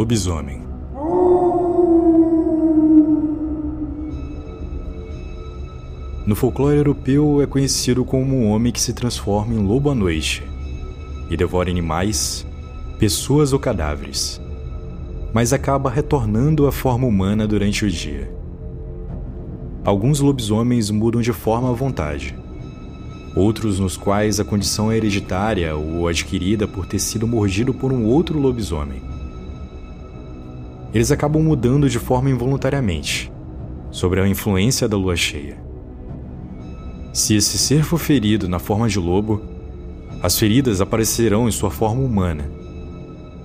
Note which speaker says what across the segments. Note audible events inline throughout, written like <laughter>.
Speaker 1: Lobisomem. No folclore europeu é conhecido como um homem que se transforma em lobo à noite e devora animais, pessoas ou cadáveres, mas acaba retornando à forma humana durante o dia. Alguns lobisomens mudam de forma à vontade, outros nos quais a condição é hereditária ou adquirida por ter sido mordido por um outro lobisomem. Eles acabam mudando de forma involuntariamente, sobre a influência da lua cheia. Se esse ser for ferido na forma de lobo, as feridas aparecerão em sua forma humana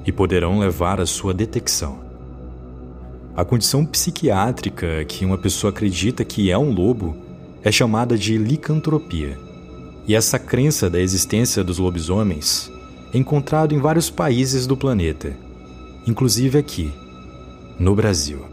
Speaker 1: e poderão levar à sua detecção. A condição psiquiátrica que uma pessoa acredita que é um lobo é chamada de licantropia. E essa crença da existência dos lobisomens é encontrado em vários países do planeta, inclusive aqui, no Brasil.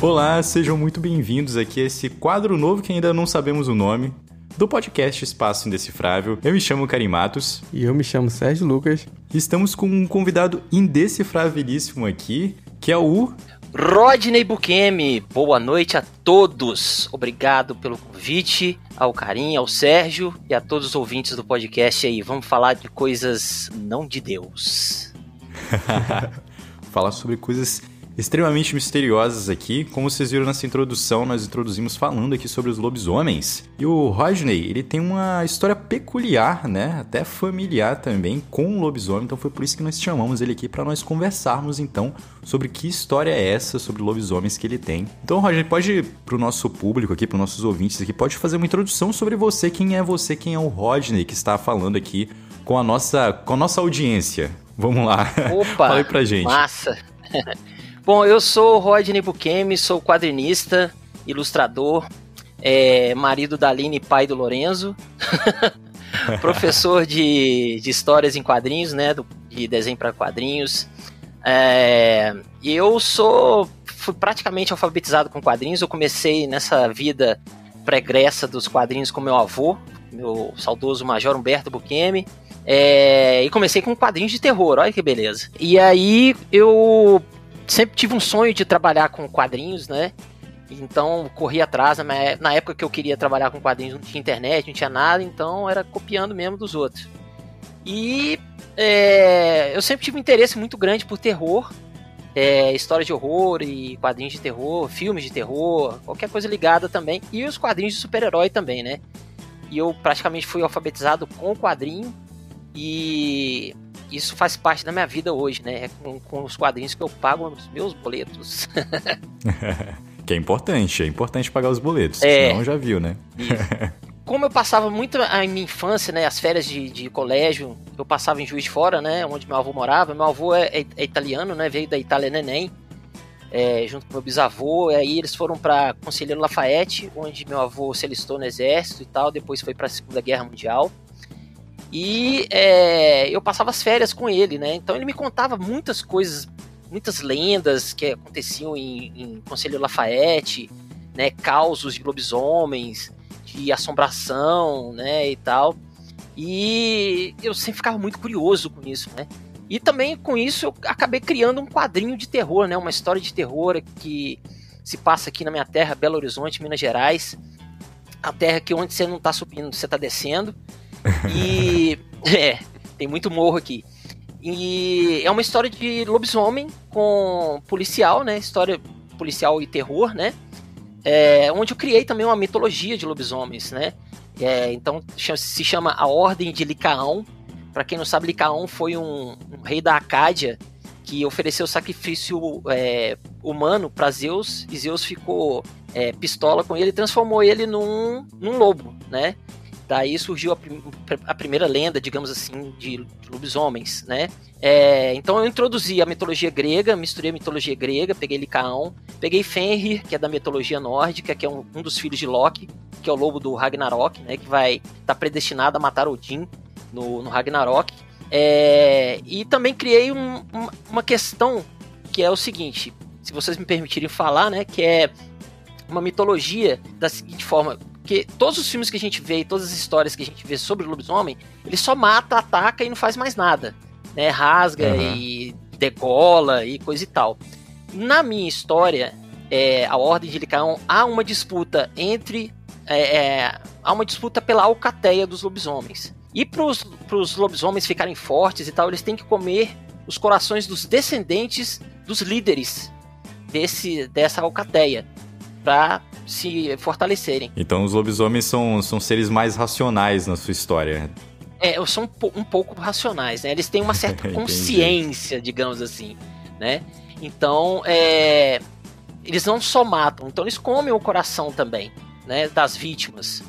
Speaker 1: Olá, sejam muito bem-vindos aqui a esse quadro novo que ainda não sabemos o nome, do podcast Espaço Indecifrável. Eu me chamo Karim Matos.
Speaker 2: E eu me chamo Sérgio Lucas.
Speaker 1: Estamos com um convidado indecifrabilíssimo aqui, que é o...
Speaker 3: Rodney Bukemi. Boa noite a todos. Obrigado pelo convite, ao Karim, ao Sérgio e a todos os ouvintes do podcast aí. Vamos falar de coisas não de Deus. <laughs>
Speaker 1: falar sobre coisas extremamente misteriosas aqui. Como vocês viram nessa introdução, nós introduzimos falando aqui sobre os lobisomens. E o Rodney, ele tem uma história peculiar, né? Até familiar também com o lobisomem. Então foi por isso que nós chamamos ele aqui para nós conversarmos então sobre que história é essa sobre lobisomens que ele tem. Então, Rodney, pode pro nosso público aqui, para nossos ouvintes aqui, pode fazer uma introdução sobre você, quem é você, quem é o Rodney que está falando aqui com a nossa com a nossa audiência. Vamos lá.
Speaker 3: Opa! <laughs> Fala aí pra gente. Massa. <laughs> Bom, eu sou Rodney Bukemi, sou quadrinista, ilustrador, é, marido da Aline e pai do Lorenzo, <laughs> professor de, de histórias em quadrinhos, né, do, de desenho para quadrinhos. É, eu sou fui praticamente alfabetizado com quadrinhos. Eu comecei nessa vida pregressa dos quadrinhos com meu avô, meu saudoso Major Humberto Bukemi. É, e comecei com quadrinhos de terror, olha que beleza. E aí eu sempre tive um sonho de trabalhar com quadrinhos, né? Então corri atrás. Na época que eu queria trabalhar com quadrinhos, não tinha internet, não tinha nada, então era copiando mesmo dos outros. E é, eu sempre tive um interesse muito grande por terror, é, histórias de horror e quadrinhos de terror, filmes de terror, qualquer coisa ligada também. E os quadrinhos de super-herói também, né? E eu praticamente fui alfabetizado com o quadrinho. E isso faz parte da minha vida hoje, né? É com, com os quadrinhos que eu pago os meus boletos. <laughs>
Speaker 1: que é importante, é importante pagar os boletos, é, senão já viu, né? <laughs>
Speaker 3: Como eu passava muito a minha infância, né, as férias de, de colégio, eu passava em Juiz de Fora, né, onde meu avô morava. Meu avô é, é, é italiano, né, veio da Itália neném, é, junto com meu bisavô. E aí eles foram para Conselheiro Lafayette, onde meu avô se alistou no exército e tal. Depois foi para a Segunda Guerra Mundial. E é, eu passava as férias com ele, né? Então ele me contava muitas coisas, muitas lendas que aconteciam em, em Conselho Lafayette, né? Causos de lobisomens, de assombração, né? E tal. E eu sempre ficava muito curioso com isso, né? E também com isso eu acabei criando um quadrinho de terror, né? Uma história de terror que se passa aqui na minha terra, Belo Horizonte, Minas Gerais. A terra que onde você não está subindo, você está descendo. E. <laughs> é, tem muito morro aqui. E é uma história de lobisomem com policial, né? História policial e terror, né? É, onde eu criei também uma mitologia de lobisomens, né? É, então se chama a Ordem de Licaão. Para quem não sabe, Licaão foi um, um, rei da Acádia que ofereceu sacrifício é, humano para Zeus e Zeus ficou é, pistola com ele e transformou ele num, num lobo, né? Daí surgiu a, prim a primeira lenda, digamos assim, de, lobisomens, né? É, então eu introduzi a mitologia grega, misturei a mitologia grega, peguei Licaão, peguei Fenrir, que é da mitologia nórdica, que é um, um dos filhos de Loki, que é o lobo do Ragnarok, né? Que vai estar tá predestinado a matar Odin no, no Ragnarok. É, e também criei um, uma questão que é o seguinte: se vocês me permitirem falar, né, que é uma mitologia da seguinte forma, que todos os filmes que a gente vê, todas as histórias que a gente vê sobre o lobisomem, ele só mata, ataca e não faz mais nada, né? Rasga uhum. e degola e coisa e tal. Na minha história, é, a Ordem de Licaon, há uma disputa entre é, é, há uma disputa pela alcateia dos lobisomens. E para os lobisomens ficarem fortes e tal, eles têm que comer os corações dos descendentes dos líderes desse, dessa alcateia para se fortalecerem.
Speaker 1: Então os lobisomens são, são seres mais racionais na sua história.
Speaker 3: É, são um, um pouco racionais, né? Eles têm uma <laughs> certa consciência, digamos assim, né? Então, é, eles não só matam, então eles comem o coração também, né? Das vítimas.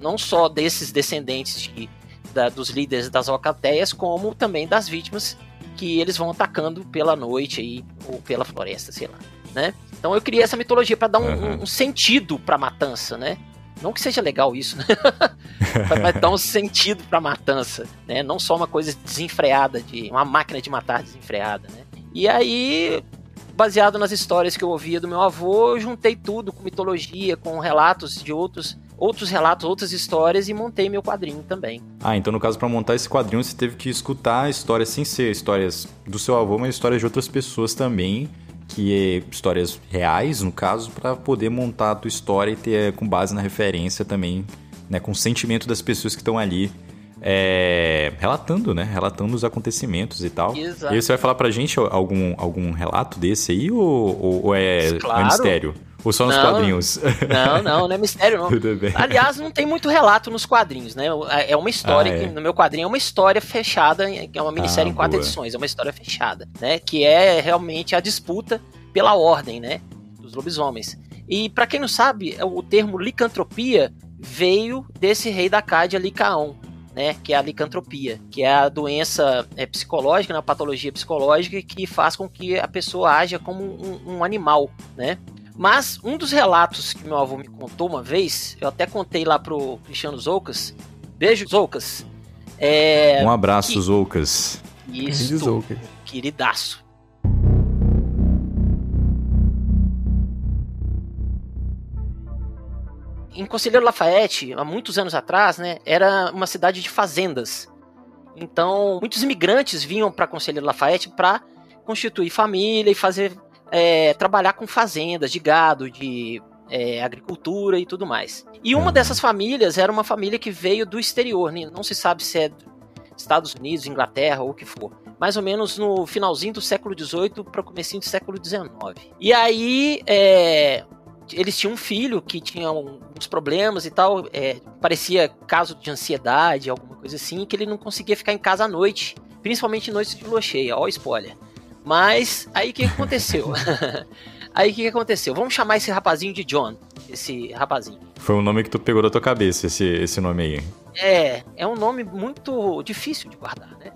Speaker 3: Não só desses descendentes de, da, dos líderes das alcateias, como também das vítimas que eles vão atacando pela noite aí, ou pela floresta, sei lá, né? Então eu criei essa mitologia para dar um, uhum. um sentido pra matança, né? Não que seja legal isso, né? <laughs> Mas dar um sentido pra matança, né? Não só uma coisa desenfreada, de uma máquina de matar desenfreada, né? E aí, baseado nas histórias que eu ouvia do meu avô, eu juntei tudo com mitologia, com relatos de outros outros relatos, outras histórias e montei meu quadrinho também.
Speaker 1: Ah, então no caso para montar esse quadrinho você teve que escutar histórias sem ser histórias do seu avô, mas histórias de outras pessoas também, que é histórias reais no caso, para poder montar a tua história e ter com base na referência também, né, com o sentimento das pessoas que estão ali é, relatando, né? Relatando os acontecimentos e tal. Exato. E você vai falar pra gente algum, algum relato desse aí ou, ou, ou é, claro. é mistério? Ou só nos não, quadrinhos?
Speaker 3: Não, não, não é mistério, não. <laughs> Tudo bem. Aliás, não tem muito relato nos quadrinhos, né? É uma história, ah, é. que, no meu quadrinho é uma história fechada, é uma minissérie ah, em quatro boa. edições, é uma história fechada, né? Que é realmente a disputa pela ordem, né? Dos lobisomens. E para quem não sabe, o termo licantropia veio desse rei da Cádia, Licaon, né, que é a licantropia, que é a doença é, psicológica, né, a patologia psicológica que faz com que a pessoa haja como um, um animal, né? Mas um dos relatos que meu avô me contou uma vez, eu até contei lá pro Cristiano Zoucas. Beijo, Zoucas.
Speaker 1: É, um abraço, que... Zoucas.
Speaker 3: Isso, Zoucas. queridaço. Em Conselheiro Lafayette, há muitos anos atrás, né, era uma cidade de fazendas. Então, muitos imigrantes vinham para Conselheiro Lafayette para constituir família e fazer é, trabalhar com fazendas de gado, de é, agricultura e tudo mais. E uma uhum. dessas famílias era uma família que veio do exterior, né? não se sabe se é Estados Unidos, Inglaterra ou o que for. Mais ou menos no finalzinho do século XVIII para o comecinho do século XIX. E aí, é, eles tinham um filho que tinha uns problemas e tal, é, parecia caso de ansiedade, alguma coisa assim, que ele não conseguia ficar em casa à noite, principalmente noites de lua cheia, ó spoiler. Mas aí o que aconteceu? <laughs> aí o que aconteceu? Vamos chamar esse rapazinho de John, esse rapazinho.
Speaker 1: Foi um nome que tu pegou da tua cabeça, esse, esse nome aí.
Speaker 3: É, é um nome muito difícil de guardar, né?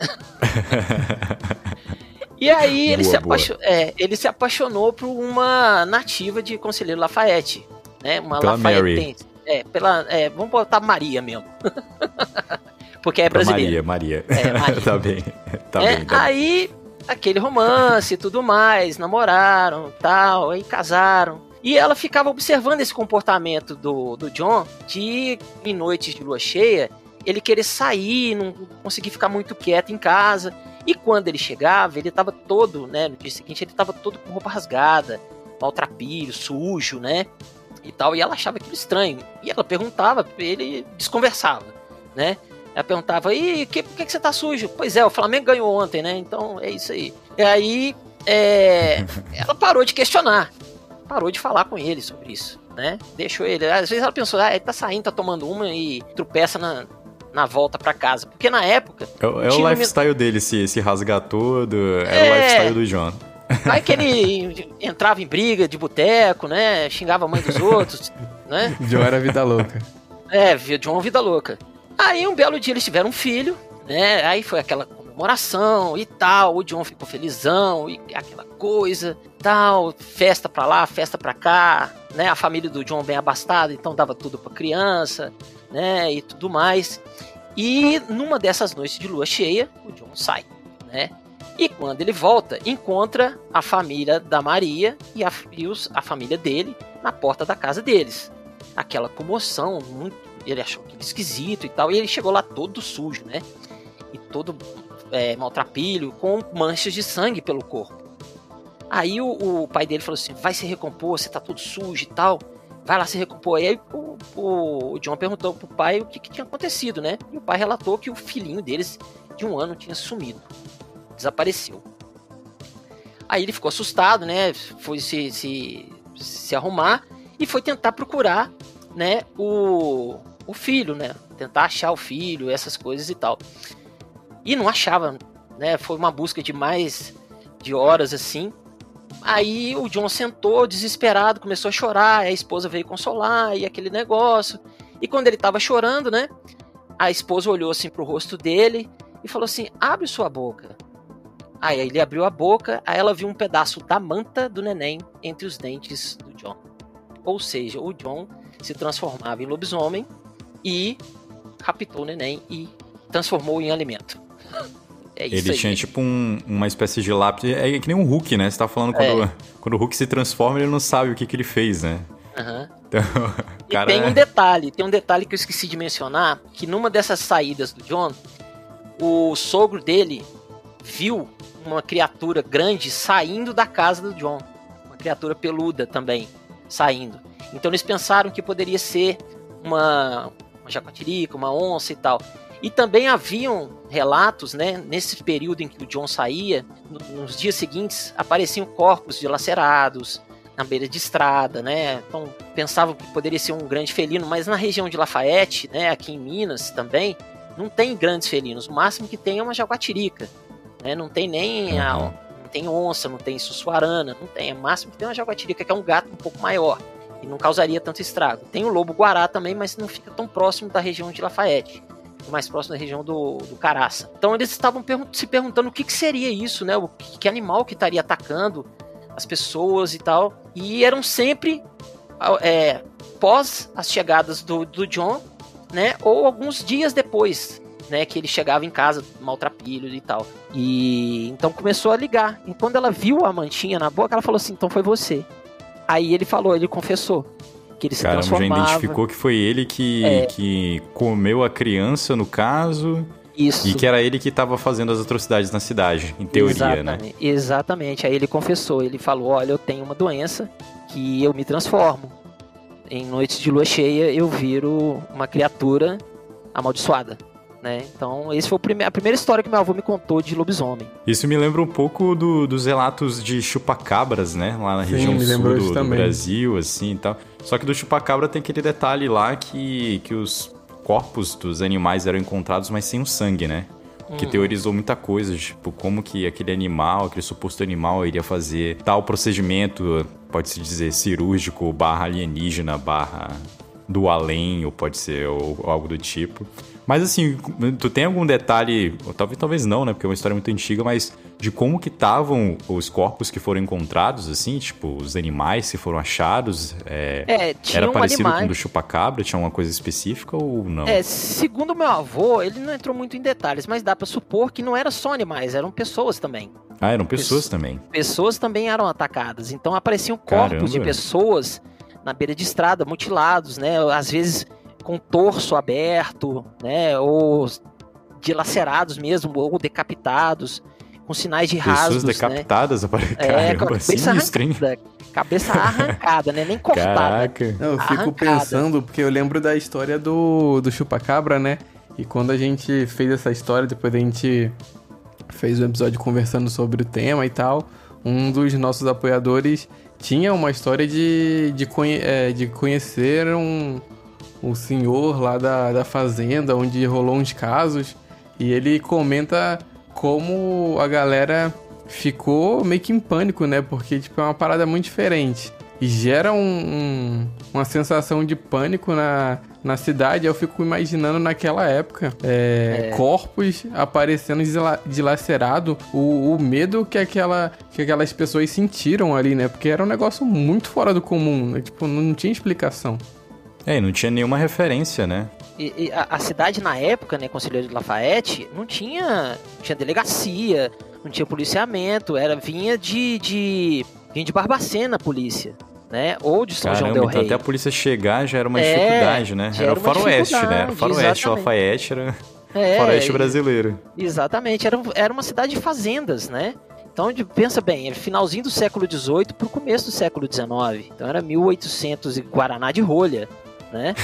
Speaker 3: <laughs> e aí ele, se apaixon... é, ele se apaixonou por uma nativa de Conselheiro Lafayette, né? Uma
Speaker 1: pela Mary.
Speaker 3: É, pela, é, vamos botar Maria mesmo. <laughs> Porque é brasileira.
Speaker 1: Maria, Maria. É, Maria. tá bem. Tá
Speaker 3: é,
Speaker 1: bem, tá
Speaker 3: aí aquele romance e tudo mais, namoraram, tal, aí casaram. E ela ficava observando esse comportamento do, do John de, em noites de lua cheia, ele querer sair, não conseguir ficar muito quieto em casa. E quando ele chegava, ele estava todo, né, no dia seguinte, ele estava todo com roupa rasgada, maltrapilho, sujo, né, e tal. E ela achava aquilo estranho. E ela perguntava, ele desconversava, né. Ela perguntava, e que, por que, que você tá sujo? Pois é, o Flamengo ganhou ontem, né? Então é isso aí. E aí é, <laughs> ela parou de questionar. Parou de falar com ele sobre isso, né? Deixou ele. Às vezes ela pensou, ah, ele tá saindo, tá tomando uma e tropeça na, na volta para casa. Porque na época.
Speaker 1: É, é o lifestyle me... dele, se, se rasgar todo. É, é o lifestyle do John.
Speaker 3: Vai que ele <laughs> entrava em briga de boteco, né? Xingava a mãe dos outros, né? <laughs>
Speaker 2: John era vida louca.
Speaker 3: É, John vida louca. Aí um belo dia eles tiveram um filho, né? Aí foi aquela comemoração e tal. O John ficou felizão e aquela coisa, tal, festa pra lá, festa pra cá, né? A família do John bem abastada, então dava tudo pra criança, né? E tudo mais. E numa dessas noites de lua cheia, o John sai, né? E quando ele volta, encontra a família da Maria e a, e os, a família dele na porta da casa deles. Aquela comoção, muito, ele achou aquilo esquisito e tal, e ele chegou lá todo sujo, né? E todo é, maltrapilho, com manchas de sangue pelo corpo. Aí o, o, pai dele falou assim: vai se recompor, você tá todo sujo e tal. Vai lá se recompor. E aí o, o, John perguntou pro pai o que, que, tinha acontecido, né? E o pai relatou que o filhinho deles, de um ano, tinha sumido. Desapareceu. Aí ele ficou assustado, né? Foi se, se, se arrumar e foi tentar procurar, né? O, o filho, né? Tentar achar o filho, essas coisas e tal. E não achava, né? Foi uma busca de mais de horas assim. Aí o John sentou desesperado, começou a chorar, a esposa veio consolar e aquele negócio. E quando ele tava chorando, né? A esposa olhou assim pro rosto dele e falou assim: "Abre sua boca". Aí ele abriu a boca, aí ela viu um pedaço da manta do neném entre os dentes do John. Ou seja, o John se transformava em lobisomem e raptou o neném e transformou em alimento. <laughs>
Speaker 1: É isso Ele aí. tinha tipo um, uma espécie de lápis. É que nem um Hulk, né? Você tá falando quando, é. <laughs> quando o Hulk se transforma, ele não sabe o que, que ele fez, né?
Speaker 3: Uhum. Então, <laughs> cara... E tem um detalhe, tem um detalhe que eu esqueci de mencionar, que numa dessas saídas do John, o sogro dele viu uma criatura grande saindo da casa do John. Uma criatura peluda também, saindo. Então eles pensaram que poderia ser uma, uma jacatirica, uma onça e tal. E também haviam relatos, né, nesse período em que o John saía, nos dias seguintes apareciam corpos dilacerados na beira de estrada, né? Então pensavam que poderia ser um grande felino, mas na região de Lafayette, né, aqui em Minas também, não tem grandes felinos. O máximo que tem é uma jaguatirica, né? Não tem nem a, não tem onça, não tem sussuarana, não tem. O máximo que tem é uma jaguatirica, que é um gato um pouco maior e não causaria tanto estrago. Tem o lobo guará também, mas não fica tão próximo da região de Lafayette mais próximo da região do, do Caraça. Então eles estavam pergun se perguntando o que, que, seria isso, né? O que, que, animal que estaria atacando as pessoas e tal. E eram sempre é, pós as chegadas do, do John, né? Ou alguns dias depois, né? Que ele chegava em casa maltrapilho e tal. E então começou a ligar. E quando ela viu a mantinha na boca, ela falou assim: então foi você. Aí ele falou, ele confessou que ele se Caramba, transformava.
Speaker 1: já identificou que foi ele que, é. que comeu a criança, no caso.
Speaker 3: Isso.
Speaker 1: E que era ele que estava fazendo as atrocidades na cidade, em teoria,
Speaker 3: né? Exatamente.
Speaker 1: né?
Speaker 3: Exatamente. Aí ele confessou, ele falou: Olha, eu tenho uma doença que eu me transformo. Em noites de lua cheia, eu viro uma criatura amaldiçoada né? Então, esse foi a primeira história que meu avô me contou de lobisomem.
Speaker 1: Isso me lembra um pouco do, dos relatos de chupacabras, né? Lá na Sim, região sul do, do, Brasil, assim e tal. Só que do chupacabra tem aquele detalhe lá que, que os corpos dos animais eram encontrados, mas sem o sangue, né? que uhum. teorizou muita coisa, tipo, como que aquele animal, aquele suposto animal iria fazer tal procedimento, pode-se dizer cirúrgico, barra alienígena, barra do além, ou pode ser ou, ou algo do tipo. Mas assim, tu tem algum detalhe, talvez, talvez não, né? Porque é uma história muito antiga, mas de como que estavam os corpos que foram encontrados, assim, tipo, os animais que foram achados. É, é era parecido com o do chupacabra? Tinha uma coisa específica ou não?
Speaker 3: É, segundo meu avô, ele não entrou muito em detalhes, mas dá para supor que não era só animais, eram pessoas também.
Speaker 1: Ah, eram pessoas também.
Speaker 3: Pessoas também eram atacadas. Então apareciam corpos Caramba. de pessoas na beira de estrada, mutilados, né? Às vezes com o torso aberto, né? Ou dilacerados mesmo, ou decapitados, com sinais de rasgos,
Speaker 1: Pessoas né? decapitadas, <laughs> né? é, com a cabeça
Speaker 3: arrancada, cabeça <laughs> arrancada, né? Nem cortada. Caraca.
Speaker 2: Não, eu fico arrancada. pensando, porque eu lembro da história do, do chupacabra, né? E quando a gente fez essa história, depois a gente fez um episódio conversando sobre o tema e tal, um dos nossos apoiadores tinha uma história de, de, conhe, é, de conhecer um, um senhor lá da, da fazenda, onde rolou uns casos, e ele comenta como a galera ficou meio que em pânico, né? Porque, tipo, é uma parada muito diferente. E gera um, um, uma sensação de pânico na, na cidade. Eu fico imaginando naquela época é, é. corpos aparecendo dilacerados, o, o medo que, aquela, que aquelas pessoas sentiram ali, né? Porque era um negócio muito fora do comum, né? Tipo, não tinha explicação.
Speaker 1: É, não tinha nenhuma referência, né?
Speaker 3: E, e a, a, cidade na época, né, Conselheiro de Lafayette, não tinha, tinha delegacia, não tinha policiamento, era vinha de, de vinha de Barbacena a polícia. Né? Ou de São Caramba, João del então Rei.
Speaker 1: até a polícia chegar já era uma é, dificuldade, né? Era, era o faroeste, né? Era o faroeste, Lafayette era é, faroeste brasileiro.
Speaker 3: Exatamente, era, era uma cidade de fazendas, né? Então, pensa bem, era finalzinho do século XVIII para o começo do século XIX. Então, era 1800 e Guaraná de rolha, né?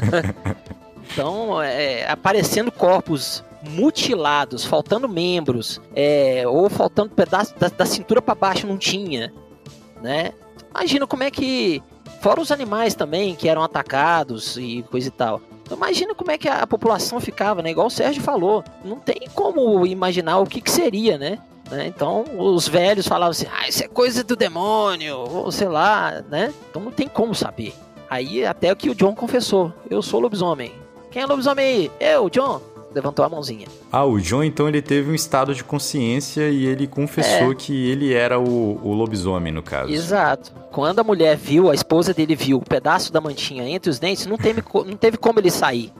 Speaker 3: <laughs> então, é, aparecendo corpos mutilados, faltando membros, é, ou faltando pedaço da, da cintura para baixo não tinha, né? Imagina como é que, fora os animais também que eram atacados e coisa e tal. Então, imagina como é que a população ficava, né? Igual o Sérgio falou, não tem como imaginar o que, que seria, né? né? Então os velhos falavam assim, ah, isso é coisa do demônio, ou sei lá, né? Então não tem como saber. Aí até que o John confessou, eu sou lobisomem. Quem é lobisomem aí? Eu, John levantou a mãozinha.
Speaker 1: Ah, o John então ele teve um estado de consciência e ele confessou é. que ele era o, o, lobisomem, no caso.
Speaker 3: Exato. Quando a mulher viu, a esposa dele viu o pedaço da mantinha entre os dentes, não teve, não teve como ele sair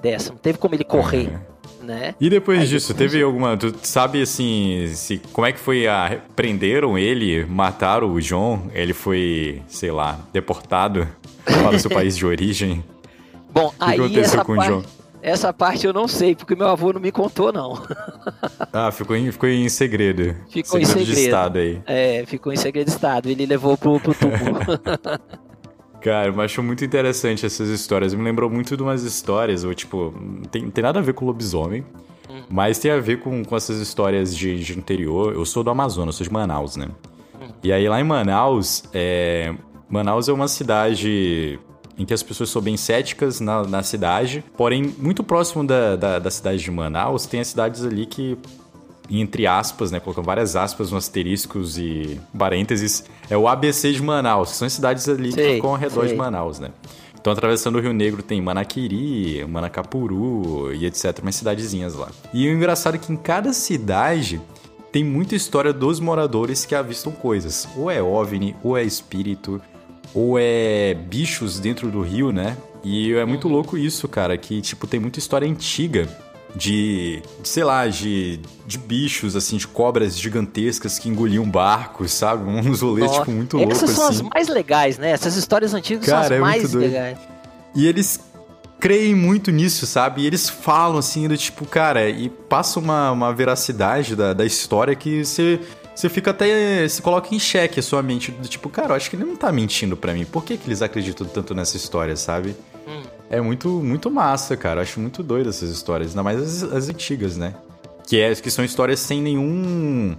Speaker 3: dessa, não teve como ele correr. É. Né?
Speaker 1: E depois Aí disso, depois... teve alguma. Tu sabe assim, se, como é que foi a. Prenderam ele, mataram o John, ele foi, sei lá, deportado o seu país de origem. <laughs>
Speaker 3: Bom, o que aí aconteceu com parte... o John? Essa parte eu não sei, porque meu avô não me contou, não. <laughs>
Speaker 1: ah, ficou em, ficou em segredo.
Speaker 3: Ficou segredo em segredo. de Estado aí. É, ficou em segredo de Estado. Ele levou pro, pro túmulo. <laughs>
Speaker 1: Cara, eu acho muito interessante essas histórias. Me lembrou muito de umas histórias, ou tipo, tem, tem nada a ver com lobisomem, hum. mas tem a ver com, com essas histórias de, de interior. Eu sou do Amazonas, sou de Manaus, né? Hum. E aí lá em Manaus, é... Manaus é uma cidade em que as pessoas são bem céticas na, na cidade. Porém, muito próximo da, da, da, cidade de Manaus, tem as cidades ali que, entre aspas, né, colocando várias aspas, uns asteriscos e parênteses, é o ABC de Manaus, que são as cidades ali sei, que ficam ao redor sei. de Manaus, né? Então, atravessando o Rio Negro tem Manaquiri, Manacapuru e etc, umas cidadezinhas lá. E o engraçado é que em cada cidade tem muita história dos moradores que avistam coisas. Ou é OVNI, ou é espírito, ou é bichos dentro do rio, né? E é muito louco isso, cara, que tipo tem muita história antiga de, de, sei lá, de, de bichos, assim, de cobras gigantescas que engoliam barcos, sabe? <laughs> Uns rolês, tipo, muito loucos,
Speaker 3: Essas
Speaker 1: são
Speaker 3: assim. as mais legais, né? Essas histórias antigas Cara, são as é mais legais.
Speaker 1: E eles creem muito nisso, sabe? E eles falam, assim, do tipo, cara, e passa uma, uma veracidade da, da história que você você fica até. se coloca em xeque a sua mente, do tipo, cara, eu acho que ele não tá mentindo para mim. Por que, que eles acreditam tanto nessa história, sabe? Hum. É muito, muito massa, cara. Eu acho muito doido essas histórias, ainda mais as, as antigas, né? Que, é, que são histórias sem nenhum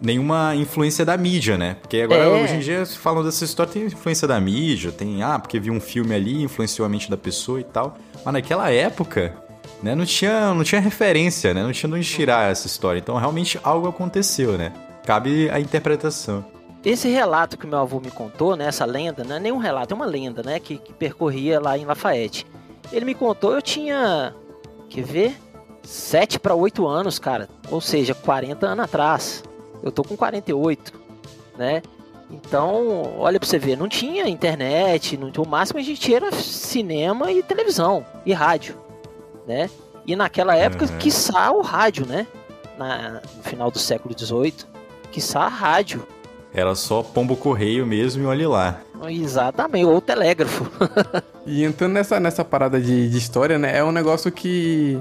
Speaker 1: nenhuma influência da mídia, né? Porque agora, é. hoje em dia, falando dessa história, tem influência da mídia, tem, ah, porque viu um filme ali, influenciou a mente da pessoa e tal. Mas naquela época, né, não tinha, não tinha referência, né? Não tinha onde tirar essa história. Então, realmente, algo aconteceu, né? Cabe a interpretação.
Speaker 3: Esse relato que meu avô me contou, né, essa lenda, não é nem um relato, é uma lenda, né, que, que percorria lá em Lafayette. Ele me contou, eu tinha, quer ver? 7 para 8 anos, cara. Ou seja, 40 anos atrás. Eu tô com 48, né? Então, olha pra você ver, não tinha internet, não, o máximo a gente tinha era cinema e televisão e rádio, né? E naquela época, uhum. quiçá o rádio, né? Na, no final do século XVIII quiçá a rádio.
Speaker 1: Era só pombo correio mesmo e olhe lá.
Speaker 3: Exatamente, ou telégrafo. <laughs>
Speaker 2: e entrando nessa, nessa parada de, de história, né? É um negócio que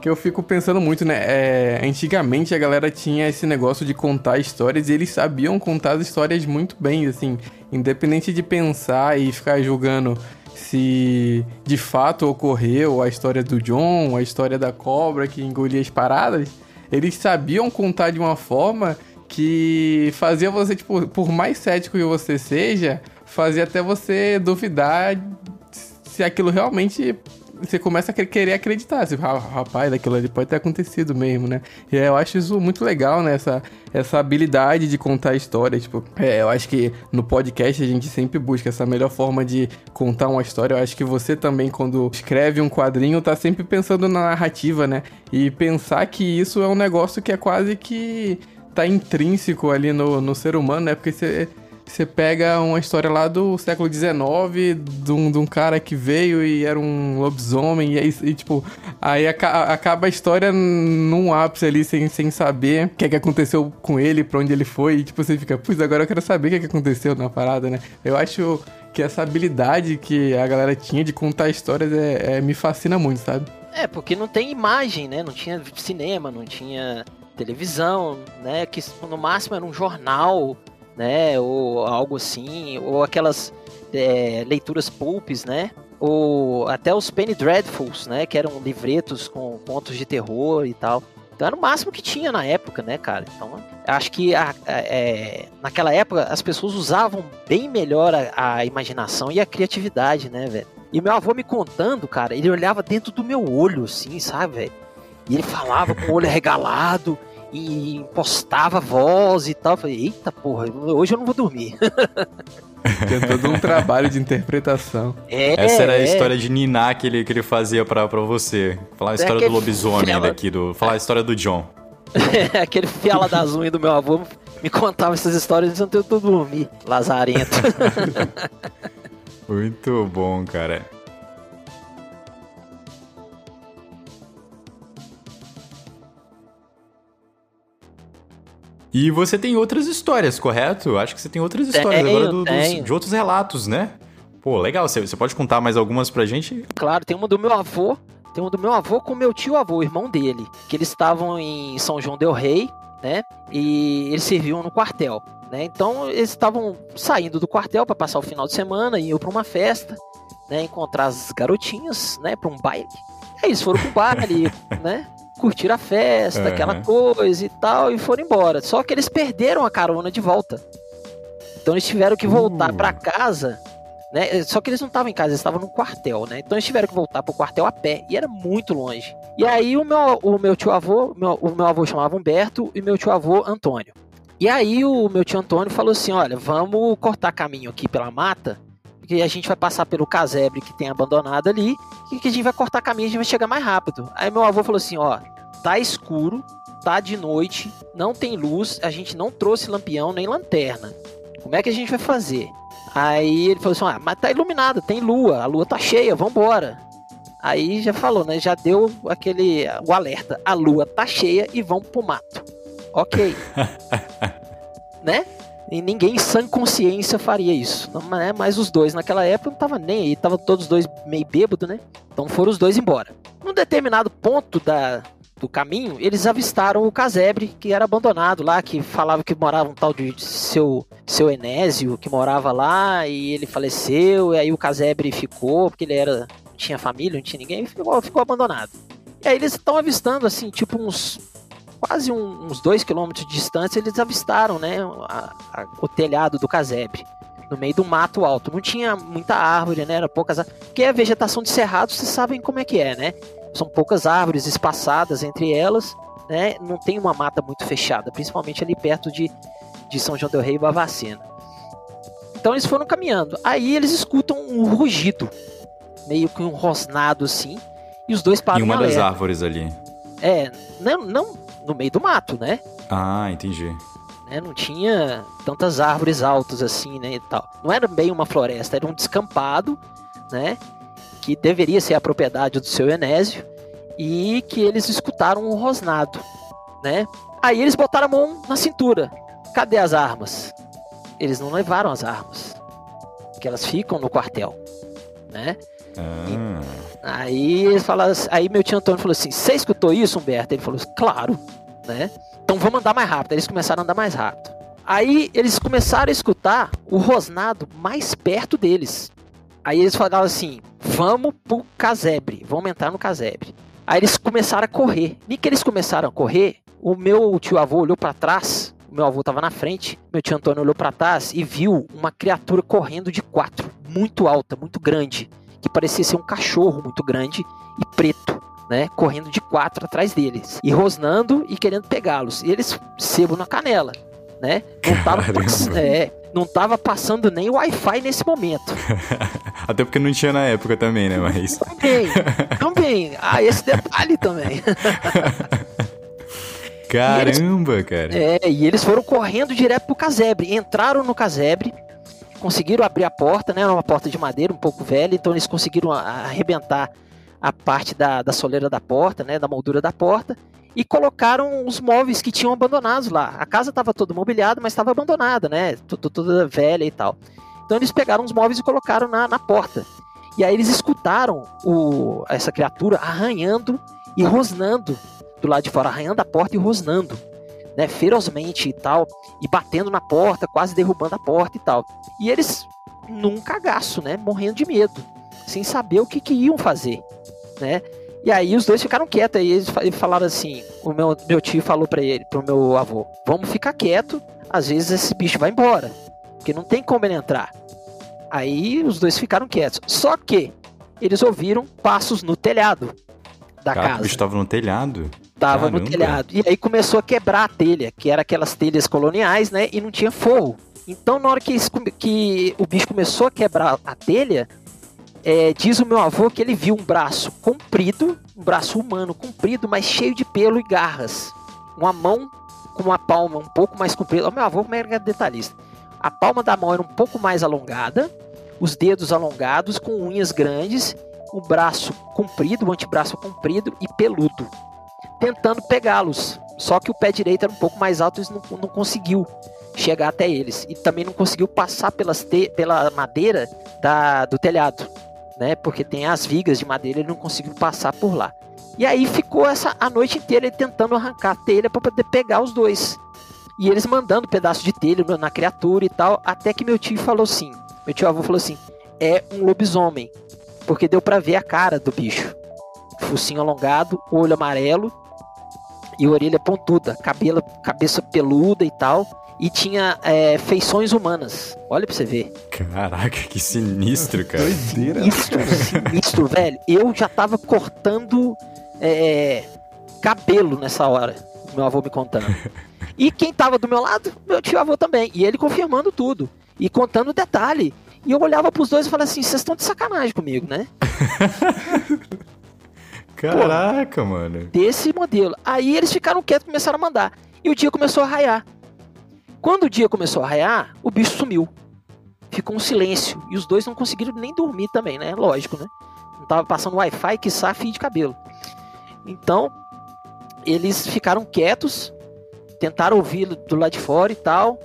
Speaker 2: que eu fico pensando muito, né? É, antigamente a galera tinha esse negócio de contar histórias e eles sabiam contar as histórias muito bem, assim, independente de pensar e ficar julgando se de fato ocorreu a história do John, a história da cobra que engolia as paradas, eles sabiam contar de uma forma que fazia você, tipo, por mais cético que você seja, fazia até você duvidar se aquilo realmente. Você começa a querer acreditar. Você fala, rapaz, aquilo ali pode ter acontecido mesmo, né? E eu acho isso muito legal, né? Essa, essa habilidade de contar história. Tipo, é, eu acho que no podcast a gente sempre busca essa melhor forma de contar uma história. Eu acho que você também, quando escreve um quadrinho, tá sempre pensando na narrativa, né? E pensar que isso é um negócio que é quase que tá intrínseco ali no, no ser humano, né? Porque você você pega uma história lá do século XIX, de um, de um cara que veio e era um lobisomem, e, aí, e tipo, aí aca acaba a história num ápice ali, sem, sem saber o que, é que aconteceu com ele, pra onde ele foi, e tipo, você fica, putz, agora eu quero saber o que, é que aconteceu na parada, né? Eu acho que essa habilidade que a galera tinha de contar histórias é, é me fascina muito, sabe?
Speaker 3: É, porque não tem imagem, né? Não tinha cinema, não tinha televisão, né? Que no máximo era um jornal, né? Ou algo assim, ou aquelas é, leituras pulpes, né? Ou até os Penny Dreadfuls, né? Que eram livretos com contos de terror e tal. Então era o máximo que tinha na época, né, cara? Então acho que a, a, é, naquela época as pessoas usavam bem melhor a, a imaginação e a criatividade, né, velho? E meu avô me contando, cara, ele olhava dentro do meu olho, assim, sabe, velho? E ele falava com o olho regalado e impostava voz e tal. Eu falei, eita porra, hoje eu não vou dormir. <laughs>
Speaker 2: Tem todo um trabalho de interpretação.
Speaker 1: É, Essa era a é. história de Niná que ele, que ele fazia pra, pra você. Falar a é história é do lobisomem fiala... daqui, do, falar a história do John. <laughs>
Speaker 3: aquele fiala das unhas do meu avô me contava essas histórias antes eu dormir, lazarento. <laughs>
Speaker 1: Muito bom, cara. E você tem outras histórias, correto? Acho que você tem outras histórias tenho, agora do, dos, de outros relatos, né? Pô, legal. Você, você pode contar mais algumas pra gente?
Speaker 3: Claro, tem uma do meu avô. Tem uma do meu avô com meu tio avô, irmão dele. Que eles estavam em São João del Rei, né? E eles serviam no quartel, né? Então eles estavam saindo do quartel para passar o final de semana, iam para uma festa, né? Encontrar as garotinhas, né? Para um baile. Aí eles foram pro baile, <laughs> né? Curtir a festa, uhum. aquela coisa e tal, e foram embora. Só que eles perderam a carona de volta. Então eles tiveram que voltar uh. para casa, né? Só que eles não estavam em casa, eles estavam no quartel, né? Então eles tiveram que voltar pro quartel a pé, e era muito longe. E aí o meu, o meu tio avô, meu, o meu avô chamava Humberto e meu tio avô Antônio. E aí o meu tio Antônio falou assim: olha, vamos cortar caminho aqui pela mata, porque a gente vai passar pelo casebre que tem abandonado ali, e que a gente vai cortar caminho e a gente vai chegar mais rápido. Aí meu avô falou assim: ó, tá escuro, tá de noite, não tem luz, a gente não trouxe lampião nem lanterna. Como é que a gente vai fazer? Aí ele falou assim: ah, mas tá iluminado, tem lua, a lua tá cheia, vambora. Aí já falou, né? Já deu aquele o alerta. A lua tá cheia e vão pro mato. Ok. <laughs> né? E ninguém em sã consciência faria isso. Não, né? Mas os dois naquela época não tava nem aí, tava todos dois meio bêbados, né? Então foram os dois embora. Num determinado ponto da, do caminho, eles avistaram o casebre que era abandonado lá, que falava que morava um tal de seu, seu Enésio, que morava lá e ele faleceu, e aí o casebre ficou, porque ele era tinha família, não tinha ninguém, ficou, ficou abandonado. E aí eles estão avistando, assim, tipo uns quase um, uns dois quilômetros de distância, eles avistaram, né, a, a, o telhado do casebre no meio do mato alto. Não tinha muita árvore, né? Era poucas Porque a vegetação de cerrado, vocês sabem como é que é, né? São poucas árvores espaçadas entre elas, né? Não tem uma mata muito fechada, principalmente ali perto de, de São João del Rei e Bavacena. Então eles foram caminhando. Aí eles escutam um rugido, meio que um rosnado assim, e os dois param
Speaker 1: Em uma das árvores ali.
Speaker 3: É, não, não no meio do mato, né?
Speaker 1: Ah, entendi.
Speaker 3: Né, não tinha tantas árvores altas assim, né, e tal. Não era bem uma floresta, era um descampado, né? que deveria ser a propriedade do seu Enésio e que eles escutaram um rosnado, né? Aí eles botaram a mão na cintura. Cadê as armas? Eles não levaram as armas, que elas ficam no quartel, né? Ah. aí eles falaram, aí meu tio Antônio falou assim: "Você escutou isso, Humberto?" Ele falou: "Claro", né? Então vamos andar mais rápido. Eles começaram a andar mais rápido. Aí eles começaram a escutar o rosnado mais perto deles. Aí eles falaram assim: vamos pro casebre, vamos entrar no casebre. Aí eles começaram a correr. E que eles começaram a correr, o meu tio avô olhou para trás, o meu avô tava na frente, meu tio Antônio olhou para trás e viu uma criatura correndo de quatro, muito alta, muito grande, que parecia ser um cachorro muito grande e preto. Né, correndo de quatro atrás deles e rosnando e querendo pegá-los. E eles sebo na canela, né? Não tava, é, não tava passando nem Wi-Fi nesse momento. <laughs>
Speaker 1: Até porque não tinha na época também, né? Mas.
Speaker 3: Também, também. Ah, esse detalhe também. <laughs>
Speaker 1: Caramba, eles, cara.
Speaker 3: É, e eles foram correndo direto pro casebre. Entraram no casebre, conseguiram abrir a porta, né? Era uma porta de madeira um pouco velha, então eles conseguiram arrebentar a parte da, da soleira da porta, né? Da moldura da porta. E colocaram os móveis que tinham abandonados lá. A casa estava toda mobiliada, mas estava abandonada, né? Toda, toda velha e tal. Então eles pegaram os móveis e colocaram na, na porta. E aí eles escutaram o, essa criatura arranhando e rosnando do lado de fora, arranhando a porta e rosnando, né, ferozmente e tal, e batendo na porta, quase derrubando a porta e tal. E eles num cagaço, né, morrendo de medo, sem saber o que, que iam fazer, né? E aí os dois ficaram quietos, aí eles falaram assim, o meu, meu tio falou para ele, pro meu avô, vamos ficar quieto, às vezes esse bicho vai embora, porque não tem como ele entrar. Aí os dois ficaram quietos. Só que eles ouviram passos no telhado da Caraca, casa.
Speaker 1: estava no telhado?
Speaker 3: Tava Caramba. no telhado. E aí começou a quebrar a telha, que era aquelas telhas coloniais, né? E não tinha forro. Então, na hora que, que o bicho começou a quebrar a telha, é, diz o meu avô que ele viu um braço comprido, um braço humano comprido, mas cheio de pelo e garras. Uma mão com uma palma um pouco mais comprida. O meu avô como era detalhista. A palma da mão era um pouco mais alongada, os dedos alongados, com unhas grandes o braço comprido, o antebraço comprido e peludo, tentando pegá-los. Só que o pé direito era um pouco mais alto e não, não conseguiu chegar até eles. E também não conseguiu passar pelas te, pela madeira da, do telhado, né? Porque tem as vigas de madeira, ele não conseguiu passar por lá. E aí ficou essa a noite inteira ele tentando arrancar a telha para poder pegar os dois. E eles mandando pedaço de telha na criatura e tal, até que meu tio falou assim, meu tio avô falou assim, é um lobisomem porque deu para ver a cara do bicho. Focinho alongado, olho amarelo e orelha pontuda, cabelo, cabeça peluda e tal. E tinha é, feições humanas. Olha pra você ver.
Speaker 1: Caraca, que sinistro, cara.
Speaker 2: Doideira.
Speaker 3: Sinistro, sinistro, velho. Eu já tava cortando é, cabelo nessa hora. Meu avô me contando. E quem tava do meu lado? Meu tio avô também. E ele confirmando tudo. E contando detalhe. E eu olhava pros dois e falava assim: vocês estão de sacanagem comigo, né? <laughs>
Speaker 1: Caraca, Pô, mano.
Speaker 3: Desse modelo. Aí eles ficaram quietos e começaram a mandar. E o dia começou a raiar. Quando o dia começou a raiar, o bicho sumiu. Ficou um silêncio. E os dois não conseguiram nem dormir também, né? Lógico, né? Não tava passando Wi-Fi, que fio de cabelo. Então, eles ficaram quietos, tentaram ouvir do lado de fora e tal.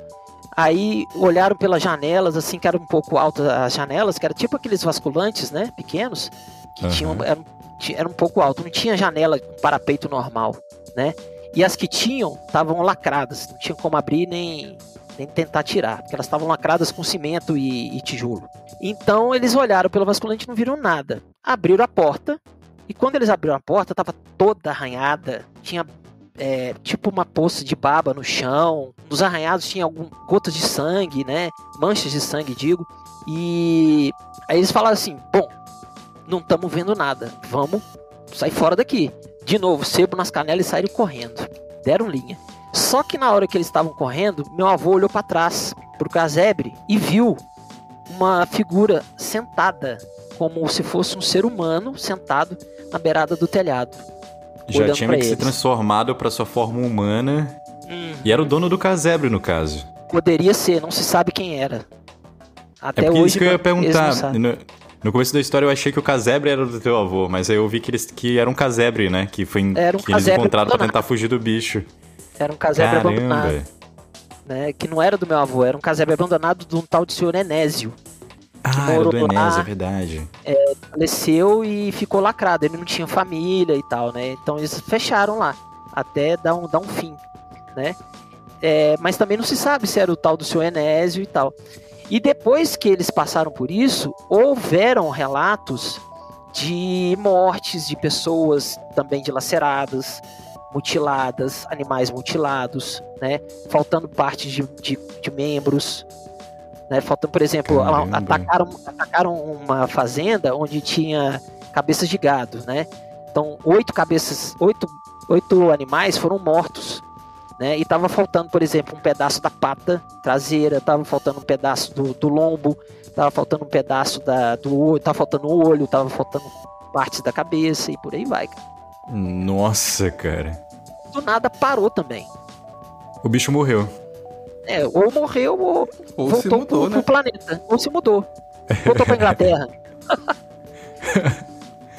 Speaker 3: Aí olharam pelas janelas, assim, que eram um pouco altas as janelas, que era tipo aqueles vasculantes, né? Pequenos, que uhum. tinham. Era, era um pouco alto, não tinha janela com parapeito normal, né? E as que tinham estavam lacradas, não tinha como abrir nem, nem tentar tirar, porque elas estavam lacradas com cimento e, e tijolo. Então eles olharam pelo vasculante e não viram nada. Abriram a porta, e quando eles abriram a porta, estava toda arranhada, tinha é, tipo uma poça de baba no chão. Nos arranhados tinha algumas gotas de sangue, né? Manchas de sangue, digo. E aí eles falaram assim: bom, não estamos vendo nada, vamos sair fora daqui. De novo, sebo nas canelas e saíram correndo. Deram linha. Só que na hora que eles estavam correndo, meu avô olhou para trás, pro casebre, e viu uma figura sentada, como se fosse um ser humano sentado na beirada do telhado.
Speaker 1: Já tinha que se transformado para sua forma humana. Uhum. E era o dono do casebre, no caso.
Speaker 3: Poderia ser, não se sabe quem era. Até
Speaker 1: é
Speaker 3: hoje.
Speaker 1: Isso que eu ia perguntar. No, começo da história eu achei que o casebre era do teu avô, mas aí eu vi que, eles, que era um casebre, né? Que, foi,
Speaker 3: era um
Speaker 1: que eles encontraram para tentar fugir do bicho.
Speaker 3: Era um casebre Caramba. abandonado. Né, que não era do meu avô, era um casebre abandonado de um tal de senhor Enésio.
Speaker 1: Ah, era do Enéas, é verdade.
Speaker 3: É, faleceu e ficou lacrado. Ele não tinha família e tal, né? Então eles fecharam lá, até dar um, dar um fim, né? É, mas também não se sabe se era o tal do seu Enésio e tal. E depois que eles passaram por isso, houveram relatos de mortes de pessoas também dilaceradas, mutiladas, animais mutilados, né? Faltando partes de, de, de membros, né? Faltando, por exemplo, atacaram, atacaram uma fazenda onde tinha cabeças de gado, né? Então, oito cabeças, oito, oito animais foram mortos, né? E tava faltando, por exemplo, um pedaço da pata traseira, tava faltando um pedaço do, do lombo, tava faltando um pedaço da, do olho, tava faltando o olho, tava faltando partes da cabeça e por aí vai.
Speaker 1: Nossa, cara.
Speaker 3: do nada parou também.
Speaker 1: O bicho morreu.
Speaker 3: É, ou morreu ou,
Speaker 2: Ou
Speaker 3: voltou
Speaker 2: se mudou,
Speaker 3: pro,
Speaker 2: né?
Speaker 3: pro planeta. Ou se mudou. Voltou pra Inglaterra. <laughs>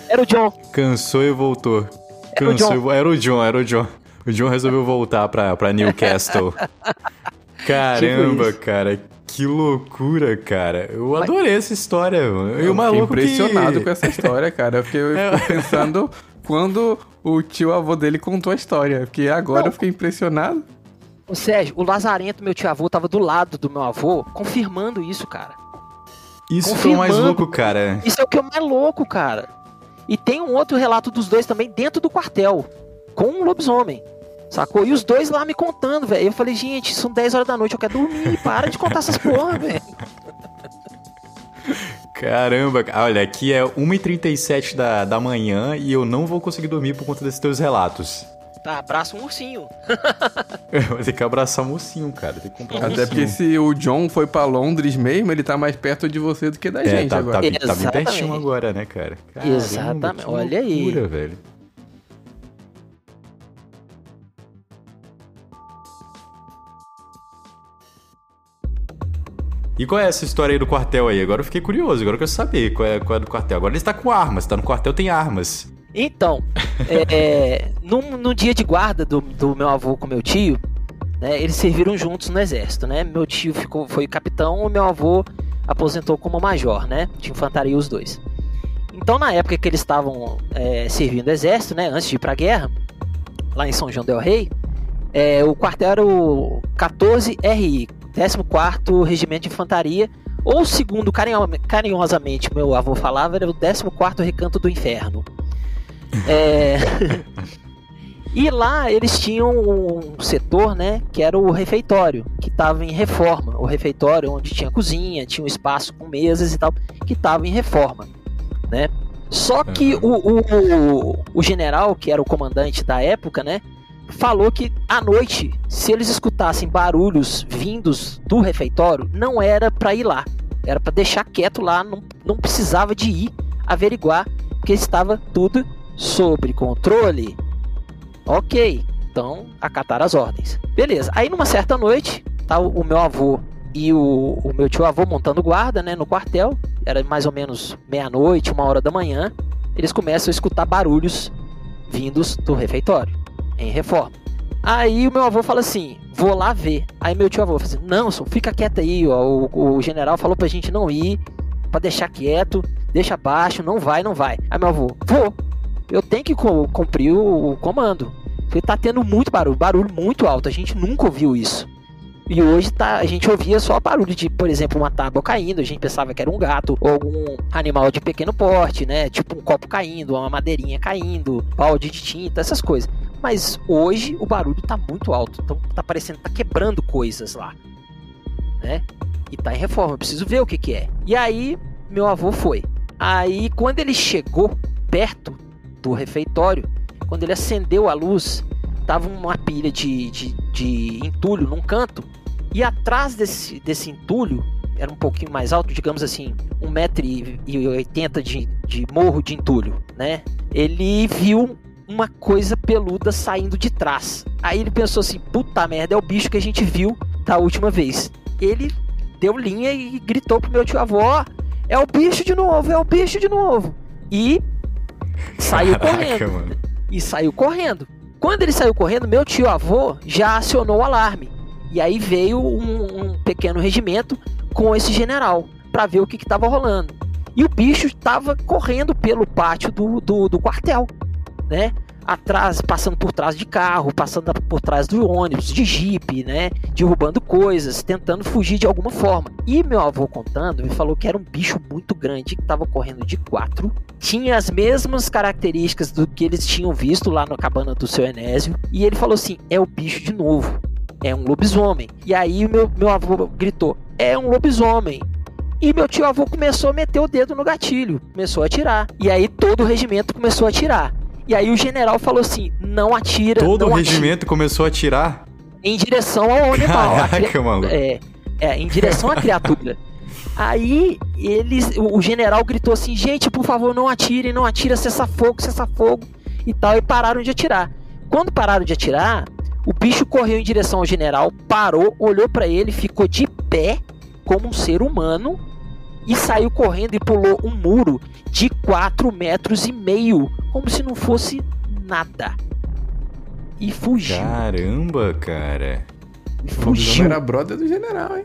Speaker 3: Era o John.
Speaker 1: Cansou e voltou.
Speaker 3: Era o
Speaker 1: Cansou
Speaker 3: John.
Speaker 1: e Era o John, era o John. O John resolveu voltar pra, pra Newcastle. <laughs> Caramba,
Speaker 3: Tipo
Speaker 1: cara. Que loucura, cara. Eu adorei essa história, mano.
Speaker 2: Eu
Speaker 1: o
Speaker 2: fiquei impressionado
Speaker 1: que...
Speaker 2: com essa história, cara. Porque eu
Speaker 1: É. <laughs>
Speaker 2: fico pensando quando o tio avô dele contou a história. Porque agora
Speaker 3: Não.
Speaker 2: eu fiquei impressionado.
Speaker 3: Ô, Sérgio, o Lazarento, meu tio avô, tava do lado do meu avô, confirmando isso, cara.
Speaker 1: Isso foi o mais louco, cara.
Speaker 3: Isso é o que é mais louco, cara. E tem um outro relato dos dois também dentro do quartel, com um lobisomem. Sacou? E os dois lá me contando, velho. Eu falei, gente, são 10 horas da noite, eu quero dormir. Para de contar essas porra, velho.
Speaker 1: Caramba, ca- olha, aqui é 1h37 da, da manhã e eu não vou conseguir dormir por conta desses teus relatos.
Speaker 3: Tá, abraça <laughs> um ursinho.
Speaker 1: Vou ter que abraçar o mocinho, cara. Tem que comprar um
Speaker 2: Até porque
Speaker 1: mocinho.
Speaker 2: se o John foi pra Londres mesmo, ele tá mais perto de você do que da
Speaker 1: É,
Speaker 2: gente
Speaker 1: tá,
Speaker 2: agora.
Speaker 1: tá, bem- tá bem
Speaker 3: Exatamente.
Speaker 1: pertinho agora, né, cara? Caramba,
Speaker 3: Exatamente,
Speaker 1: que
Speaker 3: olha aí.
Speaker 1: loucura, velho. E qual é essa história aí do quartel aí? Agora eu fiquei curioso, agora eu quero saber qual é, qual é do quartel. Agora ele está com armas, tá no quartel tem armas.
Speaker 3: Então, <laughs> é, no, no dia de guarda do, do meu avô com meu tio, né, eles serviram juntos no exército, né? Meu tio ficou, foi capitão, o meu avô aposentou como major, né? De infantaria os dois. Então, na época que eles estavam é, servindo o exército, né? Antes de ir pra guerra, lá em São João del Rei, é, o quartel era o 14RI, 14º Regimento de Infantaria, ou segundo carinho- carinhosamente meu avô falava, era o 14º Recanto do Inferno. <laughs> É, e lá eles tinham um setor, né, que era o refeitório, que estava em reforma. O refeitório onde tinha cozinha, tinha um espaço com mesas e tal, que estava em reforma, né? Só que o, o, o, o general, que era o comandante da época, né, falou que à noite, se eles escutassem barulhos vindos do refeitório, não era para ir lá, era para deixar quieto lá, não, não precisava de ir averiguar, porque estava tudo sobre controle. Ok, então acataram as ordens. Beleza, aí numa certa noite, tá o, o meu avô e o, o meu tio avô montando guarda, né, no quartel, era mais ou menos meia-noite, uma hora da manhã, eles começam a escutar barulhos vindos do refeitório, em reforma. Aí o meu avô fala assim: vou lá ver. Aí meu tio avô fala assim: não, só fica quieto aí, ó. O, o general falou pra gente não ir, pra deixar quieto, deixa baixo, não vai, não vai. Aí meu avô: vou, eu tenho que cu- cumprir o, o comando. Porque tá tendo muito barulho, barulho muito alto, a gente nunca ouviu isso. E hoje tá, a gente ouvia só barulho de, por exemplo, uma tábua caindo, a gente pensava que era um gato ou algum animal de pequeno porte, né? Tipo um copo caindo, uma madeirinha caindo, balde de tinta, essas coisas. Mas hoje o barulho tá muito alto, então tá parecendo que tá quebrando coisas lá, né? E tá em reforma, eu preciso ver o que que é. E aí, meu avô foi. Aí, quando ele chegou perto do refeitório, quando ele acendeu a luz, tava uma pilha de, de, de entulho num canto, e atrás desse, desse entulho, era um pouquinho mais alto, digamos assim, 1,80m de, de morro de entulho, né? Ele viu uma coisa peluda saindo de trás. Aí ele pensou assim: puta merda, é o bicho que a gente viu da última vez. Ele deu linha e gritou pro meu tio avô: "Ó, é o bicho de novo, é o bicho de novo. E saiu <laughs>
Speaker 1: Caraca,
Speaker 3: correndo.
Speaker 1: mano.
Speaker 3: E saiu correndo. Quando ele saiu correndo, meu tio avô já acionou o alarme. E aí veio um, um pequeno regimento com esse general para ver o que estava rolando. E o bicho estava correndo pelo pátio do, do, do quartel, né? Atrás, passando por trás de carro, passando por trás do ônibus, de jipe, né? Derrubando coisas, tentando fugir de alguma forma. E meu avô contando, me falou que era um bicho muito grande que estava correndo de quatro. Tinha as mesmas características do que eles tinham visto lá na cabana do seu Enésio. E ele falou assim: é o bicho de novo. É um lobisomem. E aí meu, meu avô gritou: é um lobisomem. E meu tio avô começou a meter o dedo no gatilho, começou a atirar. E aí todo o regimento começou a atirar. E aí o general falou assim: não atira.
Speaker 1: Todo
Speaker 3: não
Speaker 1: o
Speaker 3: atira",
Speaker 1: regimento começou a atirar?
Speaker 3: em direção ao animal. Cri-
Speaker 1: Caraca, maluco.
Speaker 3: é, é, em direção à criatura. Aí eles, o o general gritou assim: gente, por favor, não atirem, não atira, cessa fogo, cessa fogo e tal. E pararam de atirar. Quando pararam de atirar, o bicho correu em direção ao general, parou, olhou para ele, ficou de pé como um ser humano e saiu correndo e pulou um muro de 4 metros e meio, como se não fosse nada. E fugiu.
Speaker 1: Caramba, cara.
Speaker 3: E
Speaker 2: O
Speaker 3: fugiu.
Speaker 2: era brother do general, hein?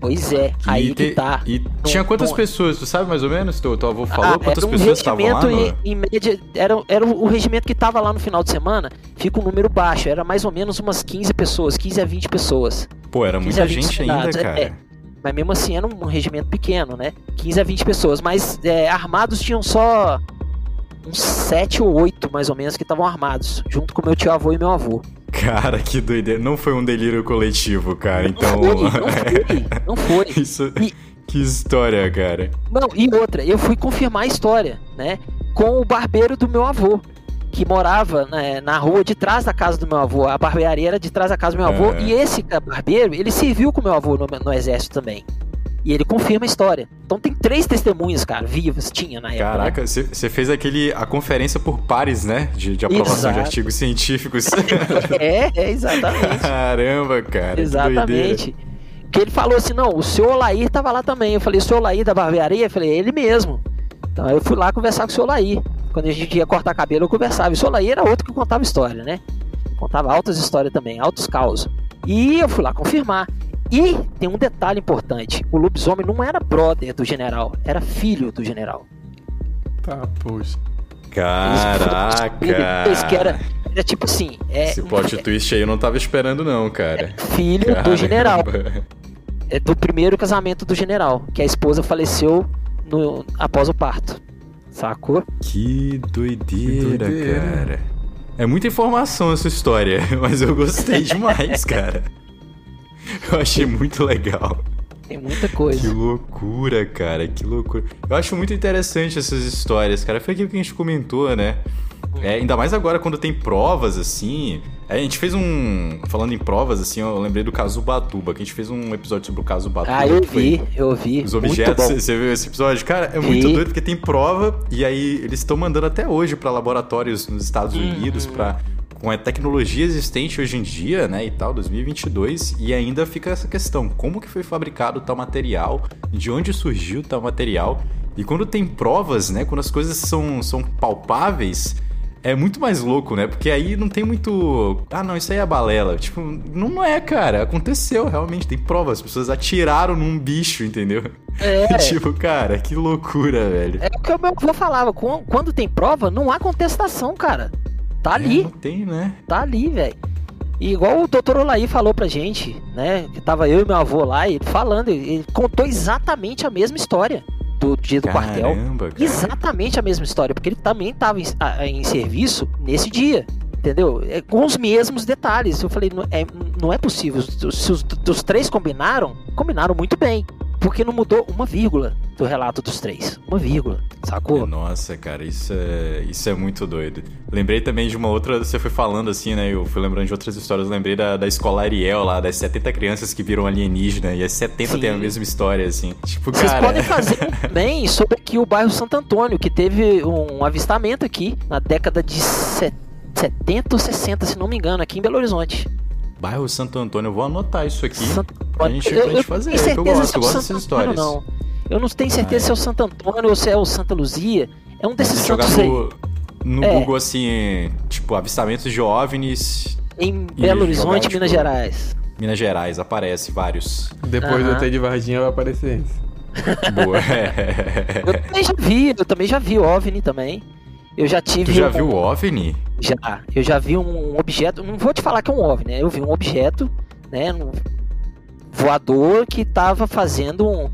Speaker 3: Pois é, aí
Speaker 1: e,
Speaker 3: que
Speaker 1: te-
Speaker 3: tá.
Speaker 1: e tinha quantas pessoas? Tu sabe mais ou menos? Teu, teu avô falou
Speaker 3: Ah,
Speaker 1: quantas
Speaker 3: um
Speaker 1: pessoas estavam lá? No...
Speaker 3: Em, média, era, era o regimento que tava lá no final de semana, fica um número baixo, era mais ou menos umas 15 pessoas, 15 a 20 pessoas.
Speaker 1: Pô, era
Speaker 3: 15 a
Speaker 1: muita
Speaker 3: 20
Speaker 1: gente ainda,
Speaker 3: soldados, é,
Speaker 1: cara.
Speaker 3: é. Mas mesmo assim era um regimento pequeno, né? 15 a 20 pessoas, mas é, armados tinham só uns 7 ou 8 mais ou menos que estavam armados, junto com meu tio avô e meu avô.
Speaker 1: Cara, que doideira. Não foi um delírio coletivo, cara. Então.
Speaker 3: Não <laughs> foi, não foi, não <laughs> foi.
Speaker 1: Isso.
Speaker 3: E-
Speaker 1: Que história, cara.
Speaker 3: Não, e outra, eu fui confirmar a história, né? Com o barbeiro do meu avô, que morava né, na rua de trás da casa do meu avô. A barbearia era de trás da casa do meu avô.
Speaker 1: É.
Speaker 3: E esse barbeiro, ele serviu com o meu avô no, no exército também. E ele confirma a história. Então tem três testemunhas, cara, vivas, tinha na época. né?
Speaker 1: Caraca, você fez aquele. a conferência por pares, né? De, de aprovação de
Speaker 3: Exato.
Speaker 1: artigos científicos. <laughs>
Speaker 3: É, é, exatamente.
Speaker 1: Caramba, cara. que.
Speaker 3: Exatamente. Que ele falou assim: não, o senhor Olair tava lá também. Eu falei: o senhor Olair da barbearia? Eu falei: ele mesmo. Então eu fui lá conversar com o senhor Olair. Quando a gente ia cortar cabelo, eu conversava. E o senhor Olair era outro que contava história, né? Contava altas histórias também, altos causos. E eu fui lá confirmar. E tem um detalhe importante: o lobisomem não era brother do general, era filho do general.
Speaker 2: Tá, poxa.
Speaker 1: Caraca.
Speaker 3: Eles que era, era tipo assim: é,
Speaker 1: Esse plot twist aí eu não tava esperando, não, cara.
Speaker 3: filho do
Speaker 1: Caramba.
Speaker 3: general. é do primeiro casamento do general, que a esposa faleceu no, após o parto. Sacou?
Speaker 1: Que doideira,
Speaker 2: Que doideira.
Speaker 1: cara. É muita informação essa história, <laughs> mas eu gostei <laughs> demais, cara. <laughs> Eu achei muito legal.
Speaker 3: Tem muita
Speaker 1: Que
Speaker 3: coisa.
Speaker 1: loucura, cara, que loucura. Eu acho muito interessante essas histórias, cara. Foi aquilo que a gente comentou, né? É, ainda mais agora quando tem provas, assim. É, a gente fez um. Falando em provas, assim, eu lembrei do caso Batuba, que a gente fez um episódio sobre o caso Batuba.
Speaker 3: Ah, eu
Speaker 1: que
Speaker 3: vi, eu vi.
Speaker 1: Os objetos, você viu esse episódio? Cara, é muito
Speaker 3: Vi.
Speaker 1: doido porque tem prova e aí eles estão mandando até hoje pra laboratórios nos Estados
Speaker 3: Uhum.
Speaker 1: Unidos para com a tecnologia existente hoje em dia, né, e tal, 2022, e ainda fica essa questão, como que foi fabricado tal material, de onde surgiu tal material, e quando tem provas, né, quando as coisas são, são palpáveis, é muito mais louco, né? Porque aí não tem muito. Ah, não, isso aí é balela. Tipo, não é, cara. Aconteceu, realmente. Tem provas. As pessoas atiraram num bicho, entendeu?
Speaker 3: É, <laughs>
Speaker 1: tipo, cara, que loucura, velho.
Speaker 3: é o que meu avô falava. quan- Quando tem prova, não há contestação, cara. Tá
Speaker 1: É,
Speaker 3: ali,
Speaker 1: não tem, né?
Speaker 3: tá ali, velho. E igual o doutor Olaí falou pra gente, né? Que tava eu e meu avô lá, e falando, ele contou exatamente a mesma história do dia do quartel.
Speaker 1: Caramba, cara.
Speaker 3: Exatamente a mesma história, porque ele também estava em, a- em serviço nesse dia, entendeu? É, com os mesmos detalhes. Eu falei, não é, não é possível. Se os, os três combinaram, combinaram muito bem. Porque não mudou uma vírgula do relato dos três. Uma vírgula, sacou?
Speaker 1: Nossa, cara, isso é, isso é muito doido. Lembrei também de uma outra, você foi falando assim, né? Eu fui lembrando de outras histórias. Eu lembrei da, da escola Ariel lá, das 70 crianças que viram alienígena, e as 70
Speaker 3: Sim.
Speaker 1: tem a mesma história, assim. Tipo,
Speaker 3: Vocês
Speaker 1: cara.
Speaker 3: podem <laughs> fazer também sobre aqui o bairro Santo Antônio, que teve um avistamento aqui na década de se- 70 ou 60, se não me engano, aqui em Belo Horizonte.
Speaker 1: Bairro Santo Antônio, eu vou anotar isso aqui.
Speaker 3: Santo
Speaker 1: pra gente, pra gente fazer,
Speaker 3: tenho
Speaker 1: que eu
Speaker 3: certeza
Speaker 1: gosto,
Speaker 3: é
Speaker 1: eu gosto dessas histórias.
Speaker 3: Não. Eu não tenho certeza
Speaker 1: Ah,
Speaker 3: se é o Santo Antônio ou se é o Santa Luzia. É um desses
Speaker 1: Se jogar
Speaker 3: santos aí.
Speaker 1: no, no
Speaker 3: É.
Speaker 1: Google, assim, tipo, avistamentos de OVNIs,
Speaker 3: Em Belo
Speaker 1: jogar,
Speaker 3: Horizonte,
Speaker 1: tipo,
Speaker 3: Minas Gerais.
Speaker 1: Minas Gerais, aparece vários.
Speaker 2: Depois do. ET de Varginha vai aparecer isso. <laughs>
Speaker 1: Boa.
Speaker 3: Eu também já vi, eu também já vi OVNI também. Eu já tive.
Speaker 1: tu já
Speaker 3: um-
Speaker 1: viu o OVNI?
Speaker 3: Já. Eu já vi um objeto. Não vou te falar que é um OVNI, né? Eu vi um objeto, né? Um voador que estava fazendo um-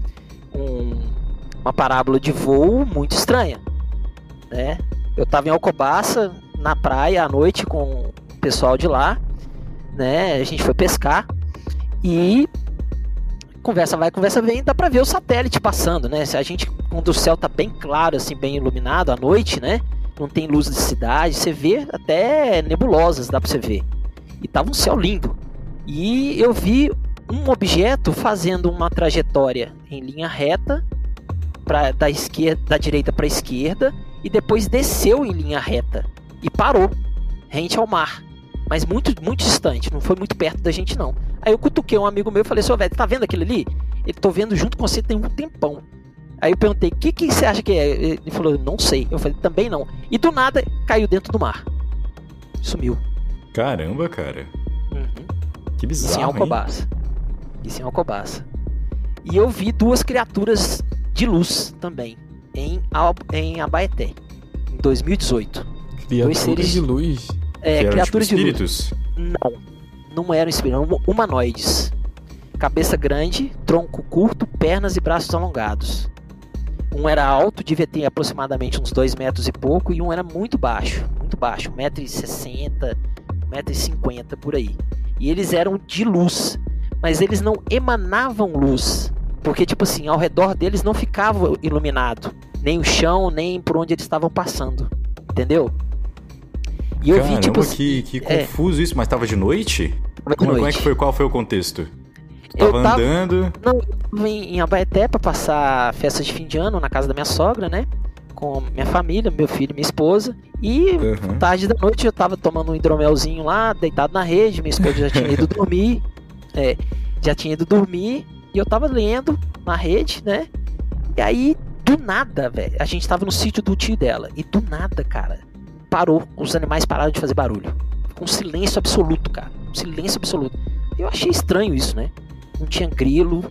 Speaker 3: uma parábola de voo muito estranha, né? Eu tava em Alcobaça, na praia à noite com o pessoal de lá, né? A gente foi pescar e conversa vai, conversa vem, dá pra ver o satélite passando, né? Se a gente, quando o céu tá bem claro, assim, bem iluminado à noite, né? Não tem luz de cidade, você vê até nebulosas, dá pra você ver. E tava um céu lindo. E eu vi um objeto fazendo uma trajetória em linha reta, pra, da, esquerda, da direita para esquerda, e depois desceu em linha reta e parou. rente ao mar. Mas muito, muito distante, não foi muito perto da gente, não. Aí eu cutuquei um amigo meu e falei, seu velho, tá vendo aquele ali? Ele tô vendo junto com você tem um tempão. Aí eu perguntei, o que, que você acha que é? Ele falou, não sei. Eu falei, também não. E do nada caiu dentro do mar. Sumiu.
Speaker 1: Caramba, cara.
Speaker 3: Uhum.
Speaker 1: Que bizarro.
Speaker 3: Isso em Alcobaça. Isso em Alcobaça. E eu vi duas criaturas de luz também, em, Al em Abaeté, em 2018.
Speaker 2: Criaturas seres de luz.
Speaker 3: É,
Speaker 1: que eram,
Speaker 3: criaturas
Speaker 1: tipo,
Speaker 3: de
Speaker 1: espíritos.
Speaker 3: luz. Não, não eram espíritos, eram humanoides. Cabeça grande, tronco curto, pernas e braços alongados. Um era alto, devia ter aproximadamente uns 2 metros e pouco, e um era muito baixo, muito baixo, 1,60m, 1,50m por aí. E eles eram de luz, mas eles não emanavam luz. Porque, tipo assim, ao redor deles não ficava iluminado. Nem o chão, nem por onde eles estavam passando. Entendeu? E eu
Speaker 1: Caramba,
Speaker 3: vi, tipo assim.
Speaker 1: que, que
Speaker 3: é.
Speaker 1: confuso isso, mas tava de noite?
Speaker 3: de
Speaker 1: Como, como é
Speaker 3: noite.
Speaker 1: que foi? Qual foi o contexto?
Speaker 3: Eu
Speaker 1: Tava
Speaker 3: tava-
Speaker 1: andando.
Speaker 3: Não, eu tava em, em Abaeté pra passar festa de fim de ano na casa da minha sogra, né? Com minha família, meu filho e minha esposa. E
Speaker 1: Uhum.
Speaker 3: tarde da noite eu tava tomando um hidromelzinho lá, deitado na rede, minha esposa já tinha ido <laughs> dormir. É, já tinha ido dormir. E eu tava lendo na rede, né? E aí, do nada, velho, a gente tava no sítio do tio dela. E do nada, cara, parou. Os animais pararam de fazer barulho. Ficou um silêncio absoluto, cara. Um silêncio absoluto. Eu achei estranho isso, né? Não tinha grilo,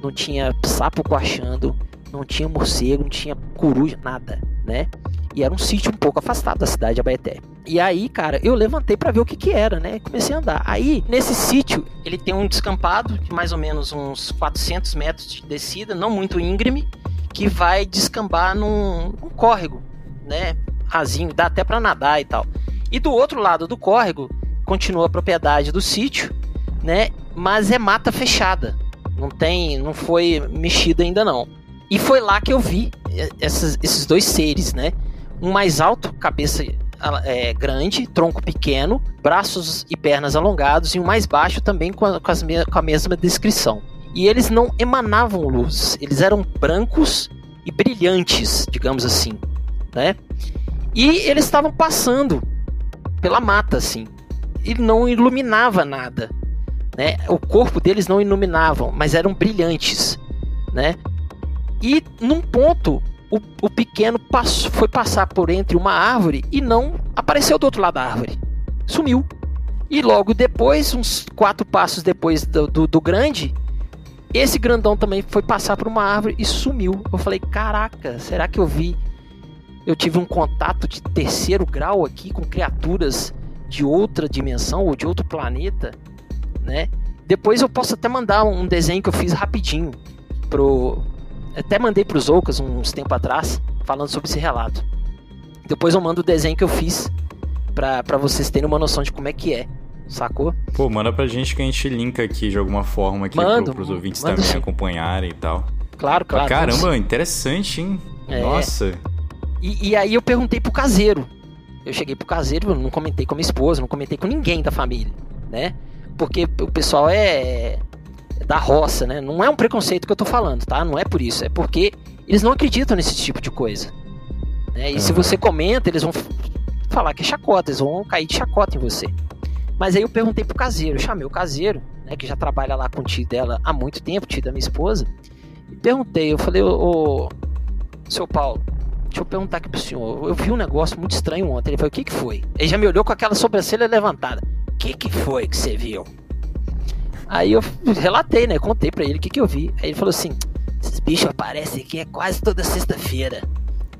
Speaker 3: não tinha sapo coachando, não tinha morcego, não tinha coruja, nada, né? E era um sítio um pouco afastado da cidade de Abaeté. E aí, cara, eu levantei pra ver o que que era, né? Comecei a andar. Aí, nesse sítio, ele tem um descampado de mais ou menos uns 400 metros de descida, não muito íngreme, que vai descambar num, córrego, né? Rasinho, dá até pra nadar e tal. E do outro lado do córrego, continua a propriedade do sítio, né? Mas é mata fechada. Não tem, não foi mexida ainda não. E foi lá que eu vi eh, essas- esses dois seres, né? Um mais alto, cabeça ah, é, grande, tronco pequeno, braços e pernas alongados, e um mais baixo também com a, com com a mesma descrição. E eles não emanavam luz, eles eram brancos e brilhantes, digamos assim, né? E eles estavam passando pela mata, assim, e não iluminava nada, né? O corpo deles não iluminavam, mas eram brilhantes, né? E num ponto, o, o pequeno passou, foi passar por entre uma árvore e não apareceu do outro lado da árvore. Sumiu. E logo depois, uns quatro passos depois do, do, do grande, esse grandão também foi passar por uma árvore e sumiu. Eu falei, caraca, será que eu vi? Eu tive um contato de terceiro grau aqui com criaturas de outra dimensão ou de outro planeta, né? Depois eu posso até mandar um desenho que eu fiz rapidinho pro até mandei pros Ocas uns tempo atrás falando sobre esse relato. Depois eu mando o desenho que eu fiz pra pra vocês terem uma noção de como é que é, sacou?
Speaker 1: Pô, manda pra gente que a gente linka aqui de alguma forma aqui
Speaker 3: Mando,
Speaker 1: pro, pros ouvintes
Speaker 3: mando
Speaker 1: também
Speaker 3: sim.
Speaker 1: acompanharem e tal.
Speaker 3: Claro, claro.
Speaker 1: Caramba, interessante, hein?
Speaker 3: É.
Speaker 1: Nossa.
Speaker 3: E, e aí eu perguntei pro caseiro. Eu cheguei pro caseiro, não comentei com a minha esposa, não comentei com ninguém da família, né? Porque o pessoal é da roça, né? Não é um preconceito que eu tô falando, tá? Não é por isso. É porque eles não acreditam nesse tipo de coisa. né? E se
Speaker 1: Aham.
Speaker 3: você comenta, eles vão falar que é chacota, eles vão cair de chacota em você. Mas aí eu perguntei pro caseiro, chamei o caseiro, né? Que já trabalha lá com o tio dela há muito tempo, tio da minha esposa. E perguntei, eu falei, ô, ô seu Paulo, Deixa eu perguntar aqui pro senhor. Eu vi um negócio muito estranho ontem. Ele falou: O que, que foi? Ele já me olhou com aquela sobrancelha levantada. O que, que foi que você viu? Aí eu relatei, né? Contei pra ele o que, que eu vi. Aí ele falou assim: Esses bichos aparecem aqui é quase toda sexta-feira.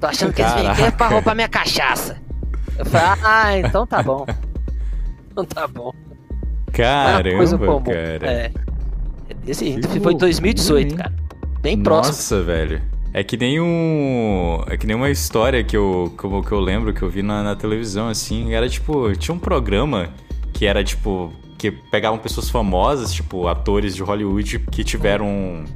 Speaker 3: Tô achando que eles vêm aqui é pra roubar minha cachaça. Eu falei: Ah, então tá bom. Então tá bom. Uma coisa
Speaker 1: Caramba,
Speaker 3: comum.
Speaker 1: cara.
Speaker 3: É. É desse
Speaker 1: Que.
Speaker 3: Foi
Speaker 1: loucura,
Speaker 3: 2018,
Speaker 1: hein?
Speaker 3: cara. Bem próximo.
Speaker 1: Nossa, velho. É que nem um. É que nem uma história que eu, que eu, que eu lembro que eu vi na, na televisão, assim. Era tipo. Tinha um programa que era tipo. Que pegavam pessoas famosas, tipo, atores de Hollywood que tiveram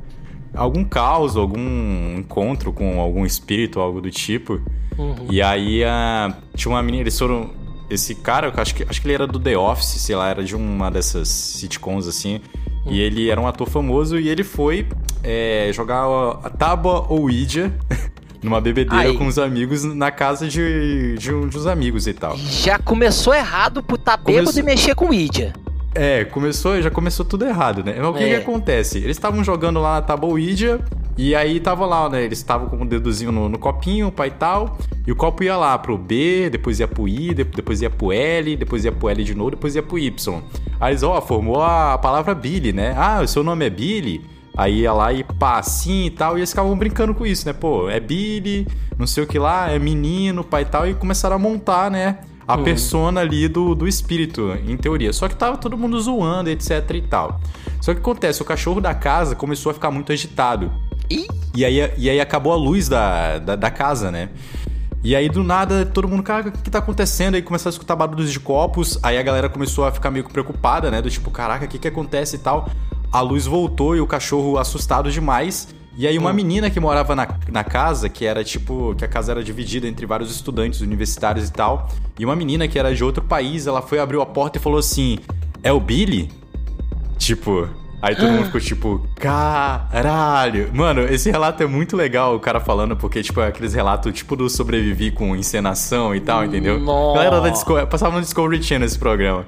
Speaker 1: algum caos, algum encontro com algum espírito, algo do tipo.
Speaker 3: Uhum.
Speaker 1: E aí a, tinha uma menina, eles foram. Esse cara, eu acho que, acho que ele era do The Office, sei lá, era de uma dessas sitcoms assim. E ele era um ator famoso e ele foi é, jogar a, tábua Ouija <laughs> numa bebedeira Aí. com os amigos na casa de, de, um, de uns amigos e tal.
Speaker 3: Já começou errado por tá bêbado e mexer com Idia.
Speaker 1: É, começou, já começou tudo errado, né? Mas o que, é. que acontece? Eles estavam jogando lá na Taboídia e aí tava lá, né? Eles estavam com o dedozinho no, no copinho, pai e tal. E o copo ia lá pro B, depois ia pro I, depois ia pro L, depois ia pro L de novo, depois ia pro Y. Aí eles, ó, formou a palavra Billy, né? Ah, o seu nome é Billy? Aí ia lá e pá, assim e tal, e eles ficavam brincando com isso, né? Pô, é Billy, não sei o que lá, é menino, pai e tal, e começaram a montar, né? A uhum. persona ali do, do espírito, em teoria. Só que tava todo mundo zoando, etc e tal. Só que acontece, o cachorro da casa começou a ficar muito agitado. E, e, aí, e aí acabou a luz da, da, da casa, né? E aí, do nada, todo mundo, cara, o que tá acontecendo? Aí começou a escutar barulhos de copos. Aí a galera começou a ficar meio preocupada, né? Do tipo, caraca, o que que acontece e tal. A luz voltou e o cachorro assustado demais. E aí uma hum. menina que morava na, na casa, que era tipo, que a casa era dividida entre vários estudantes universitários e tal, e uma menina que era de outro país, ela foi abriu a porta e falou assim: "É o Billy?" Tipo, aí todo mundo ficou tipo, caralho. Mano, esse relato é muito legal, o cara falando, porque, tipo, é aqueles relatos tipo do sobrevivi com encenação e tal, entendeu?
Speaker 3: Nossa.
Speaker 1: Galera da Discovery, passava no Discovery Channel esse programa.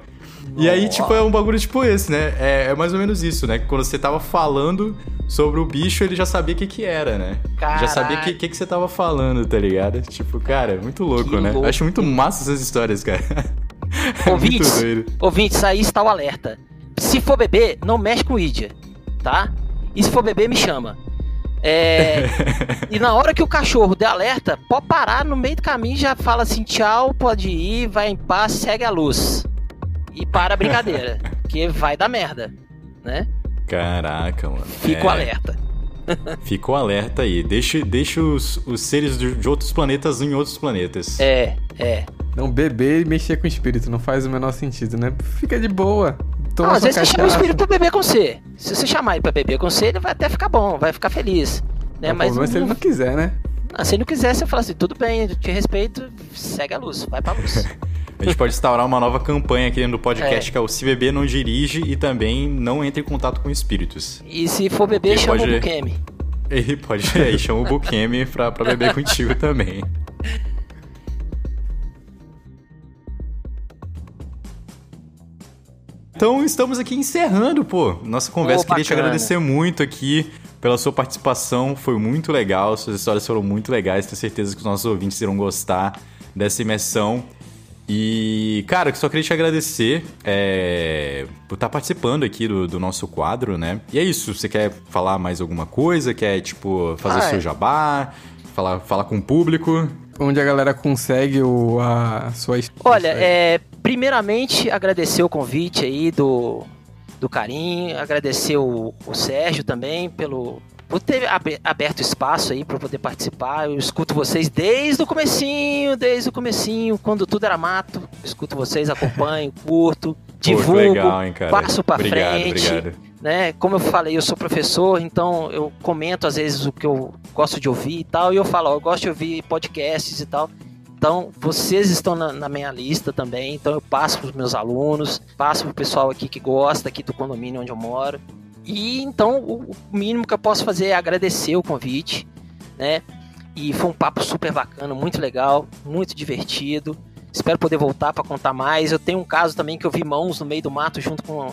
Speaker 1: E aí, tipo, é um bagulho tipo esse, né? É, é, mais ou menos isso, né? Quando você tava falando sobre o bicho, ele já sabia o que que era, né? Caraca. Já sabia o que, que, que você tava falando, tá ligado? Tipo, cara, é muito louco, que né? Louco. Acho muito massa essas histórias, cara. <laughs>
Speaker 3: É ouvintes, ouvintes, aí está o alerta. Se for beber, não mexe com o Idia, tá? E se for beber, me chama. É... <laughs> e na hora que o cachorro der alerta, pode parar no meio do caminho e já fala assim: tchau, pode ir, vai em paz, segue a luz e para a brincadeira. <laughs> que vai dar merda, né?
Speaker 1: Caraca, mano.
Speaker 3: Fica o é... alerta. <laughs>
Speaker 1: Fica o alerta aí. Deixa, deixa os, os seres de, de, outros planetas em outros planetas.
Speaker 3: É, é.
Speaker 2: Não beber e mexer com o espírito não faz o menor sentido, né? Fica de boa.
Speaker 3: Toma às vezes você chama o espírito pra beber com você. Se você chamar ele pra beber com você, ele vai até ficar bom, vai ficar feliz. Né?
Speaker 2: Mas não... se ele não quiser, né?
Speaker 3: Ah, se ele não quiser, você fala assim, tudo bem, te respeito, segue a luz, vai pra luz. <laughs>
Speaker 1: A gente pode instaurar uma nova campanha aqui dentro do podcast é. que é o Se Beber Não Dirige e também não entre em contato com espíritos.
Speaker 3: E se for beber, chama pode... o Bukemi.
Speaker 1: Ele pode, é, chama o Bukemi pra, pra beber contigo também. Então estamos aqui encerrando, pô, nossa conversa. Queria te agradecer muito aqui pela sua participação, foi muito legal, suas histórias foram muito legais, tenho certeza que os nossos ouvintes irão gostar dessa imersão. E, cara, só queria te agradecer é, por estar tá participando aqui do, do, nosso quadro, né? E é isso, você quer falar mais alguma coisa? Quer, tipo, fazer ah, seu é. jabá? Falar, falar com o público?
Speaker 2: Onde a galera consegue o, a sua
Speaker 3: Olha, é, primeiramente agradecer o convite aí do, do Carinho, agradecer o, o Sérgio também pelo, por ter aberto espaço aí para poder participar. Eu escuto vocês desde o comecinho, desde o comecinho, quando tudo era mato. Eu escuto vocês, acompanho, <laughs> curto, divulgo, legal, hein, passo para frente. Obrigado. Né? Como eu falei, eu sou professor, então eu comento às vezes o que eu gosto de ouvir e tal, e eu falo, ó, eu gosto de ouvir podcasts e tal. Então, vocês estão na, na, minha lista também. Então, eu passo para os meus alunos, passo para o pessoal aqui que gosta aqui do condomínio onde eu moro. E então o mínimo que eu posso fazer é agradecer o convite, né? E foi um papo super bacana, muito legal, muito divertido. Espero poder voltar para contar mais. Eu tenho um caso também que eu vi mãos no meio do mato junto com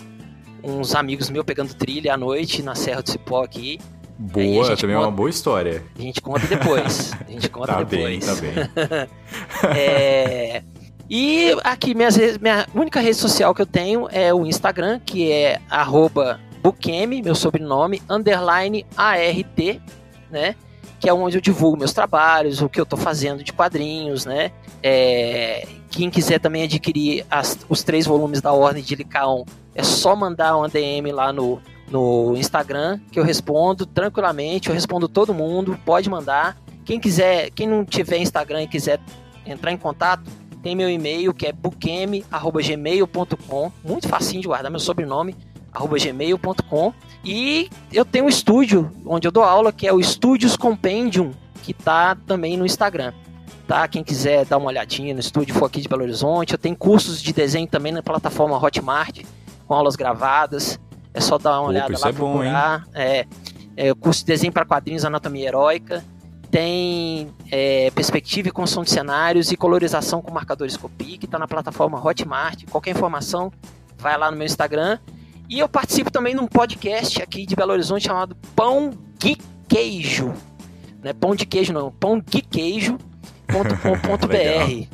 Speaker 3: uns amigos meus pegando trilha à noite na Serra do Cipó aqui.
Speaker 1: Boa, também conta, é uma boa história.
Speaker 3: A gente conta depois. A gente <laughs> conta
Speaker 1: tá
Speaker 3: depois.
Speaker 1: Bem, tá bem. <laughs>
Speaker 3: é, e aqui, minhas, minha única rede social que eu tenho é o Instagram, que é arroba Bukemi, meu sobrenome, underline ART, né? Que é onde eu divulgo meus trabalhos, o que eu tô fazendo de quadrinhos, né? É, quem quiser também adquirir as, os três volumes da Ordem de Licaon, é só mandar uma DM lá no, no Instagram, que eu respondo tranquilamente, eu respondo todo mundo, pode mandar. Quem quiser, quem não tiver Instagram e quiser entrar em contato, tem meu e-mail que é bukemi@gmail.com, muito facinho de guardar meu sobrenome gmail.com. E eu tenho um estúdio onde eu dou aula, que é o Estúdios Compendium, que tá também no Instagram. Tá? Quem quiser dar uma olhadinha no estúdio, for aqui de Belo Horizonte. Eu tenho cursos de desenho também na plataforma Hotmart, com aulas gravadas. É só dar uma olhada Opa, lá,
Speaker 1: é procurar.
Speaker 3: Bom, é, é, curso de desenho para quadrinhos Anatomia Heróica. tem é, perspectiva e construção de cenários e colorização com marcadores Copi, que está na plataforma Hotmart. Qualquer informação, vai lá no meu Instagram. E eu participo também num podcast aqui de Belo Horizonte chamado Pão de Queijo. Não é pão de queijo, não, pão de queijo.com.br. <laughs>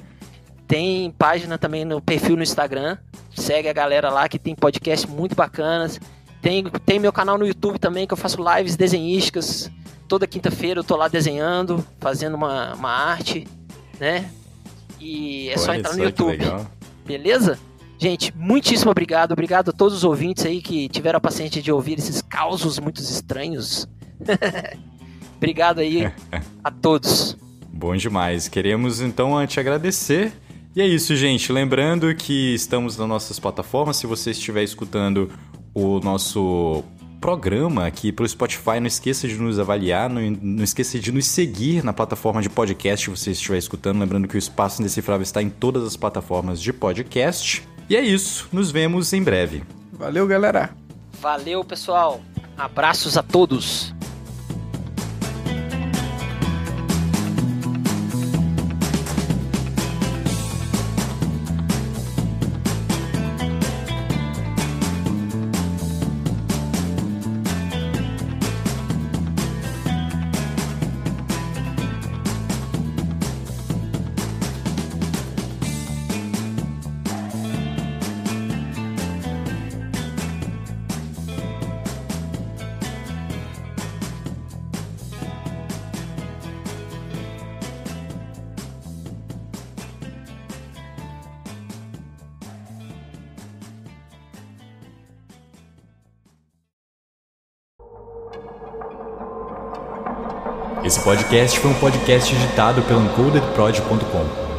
Speaker 3: tem página também no perfil no Instagram. Segue a galera lá que tem podcast muito bacanas. Tem, tem meu canal no YouTube também que eu faço lives desenhísticas. Toda quinta-feira eu tô lá desenhando, fazendo uma, uma arte, né? E é Olha só entrar no YouTube. Beleza? Gente, muitíssimo obrigado. Obrigado a todos os ouvintes aí que tiveram a paciência de ouvir esses causos muito estranhos. <laughs> obrigado aí <laughs> a todos.
Speaker 1: Bom demais. Queremos então te agradecer. E é isso, gente. Lembrando que estamos nas nossas plataformas. Se você estiver escutando o nosso programa aqui pelo Spotify, não esqueça de nos avaliar, não, não esqueça de nos seguir na plataforma de podcast que você estiver escutando. Lembrando que o Espaço Indecifrável está em todas as plataformas de podcast. E é isso, nos vemos em breve.
Speaker 2: Valeu, galera.
Speaker 3: Valeu, pessoal. Abraços a todos.
Speaker 1: Podcast foi um podcast editado pelo encodedprod.com.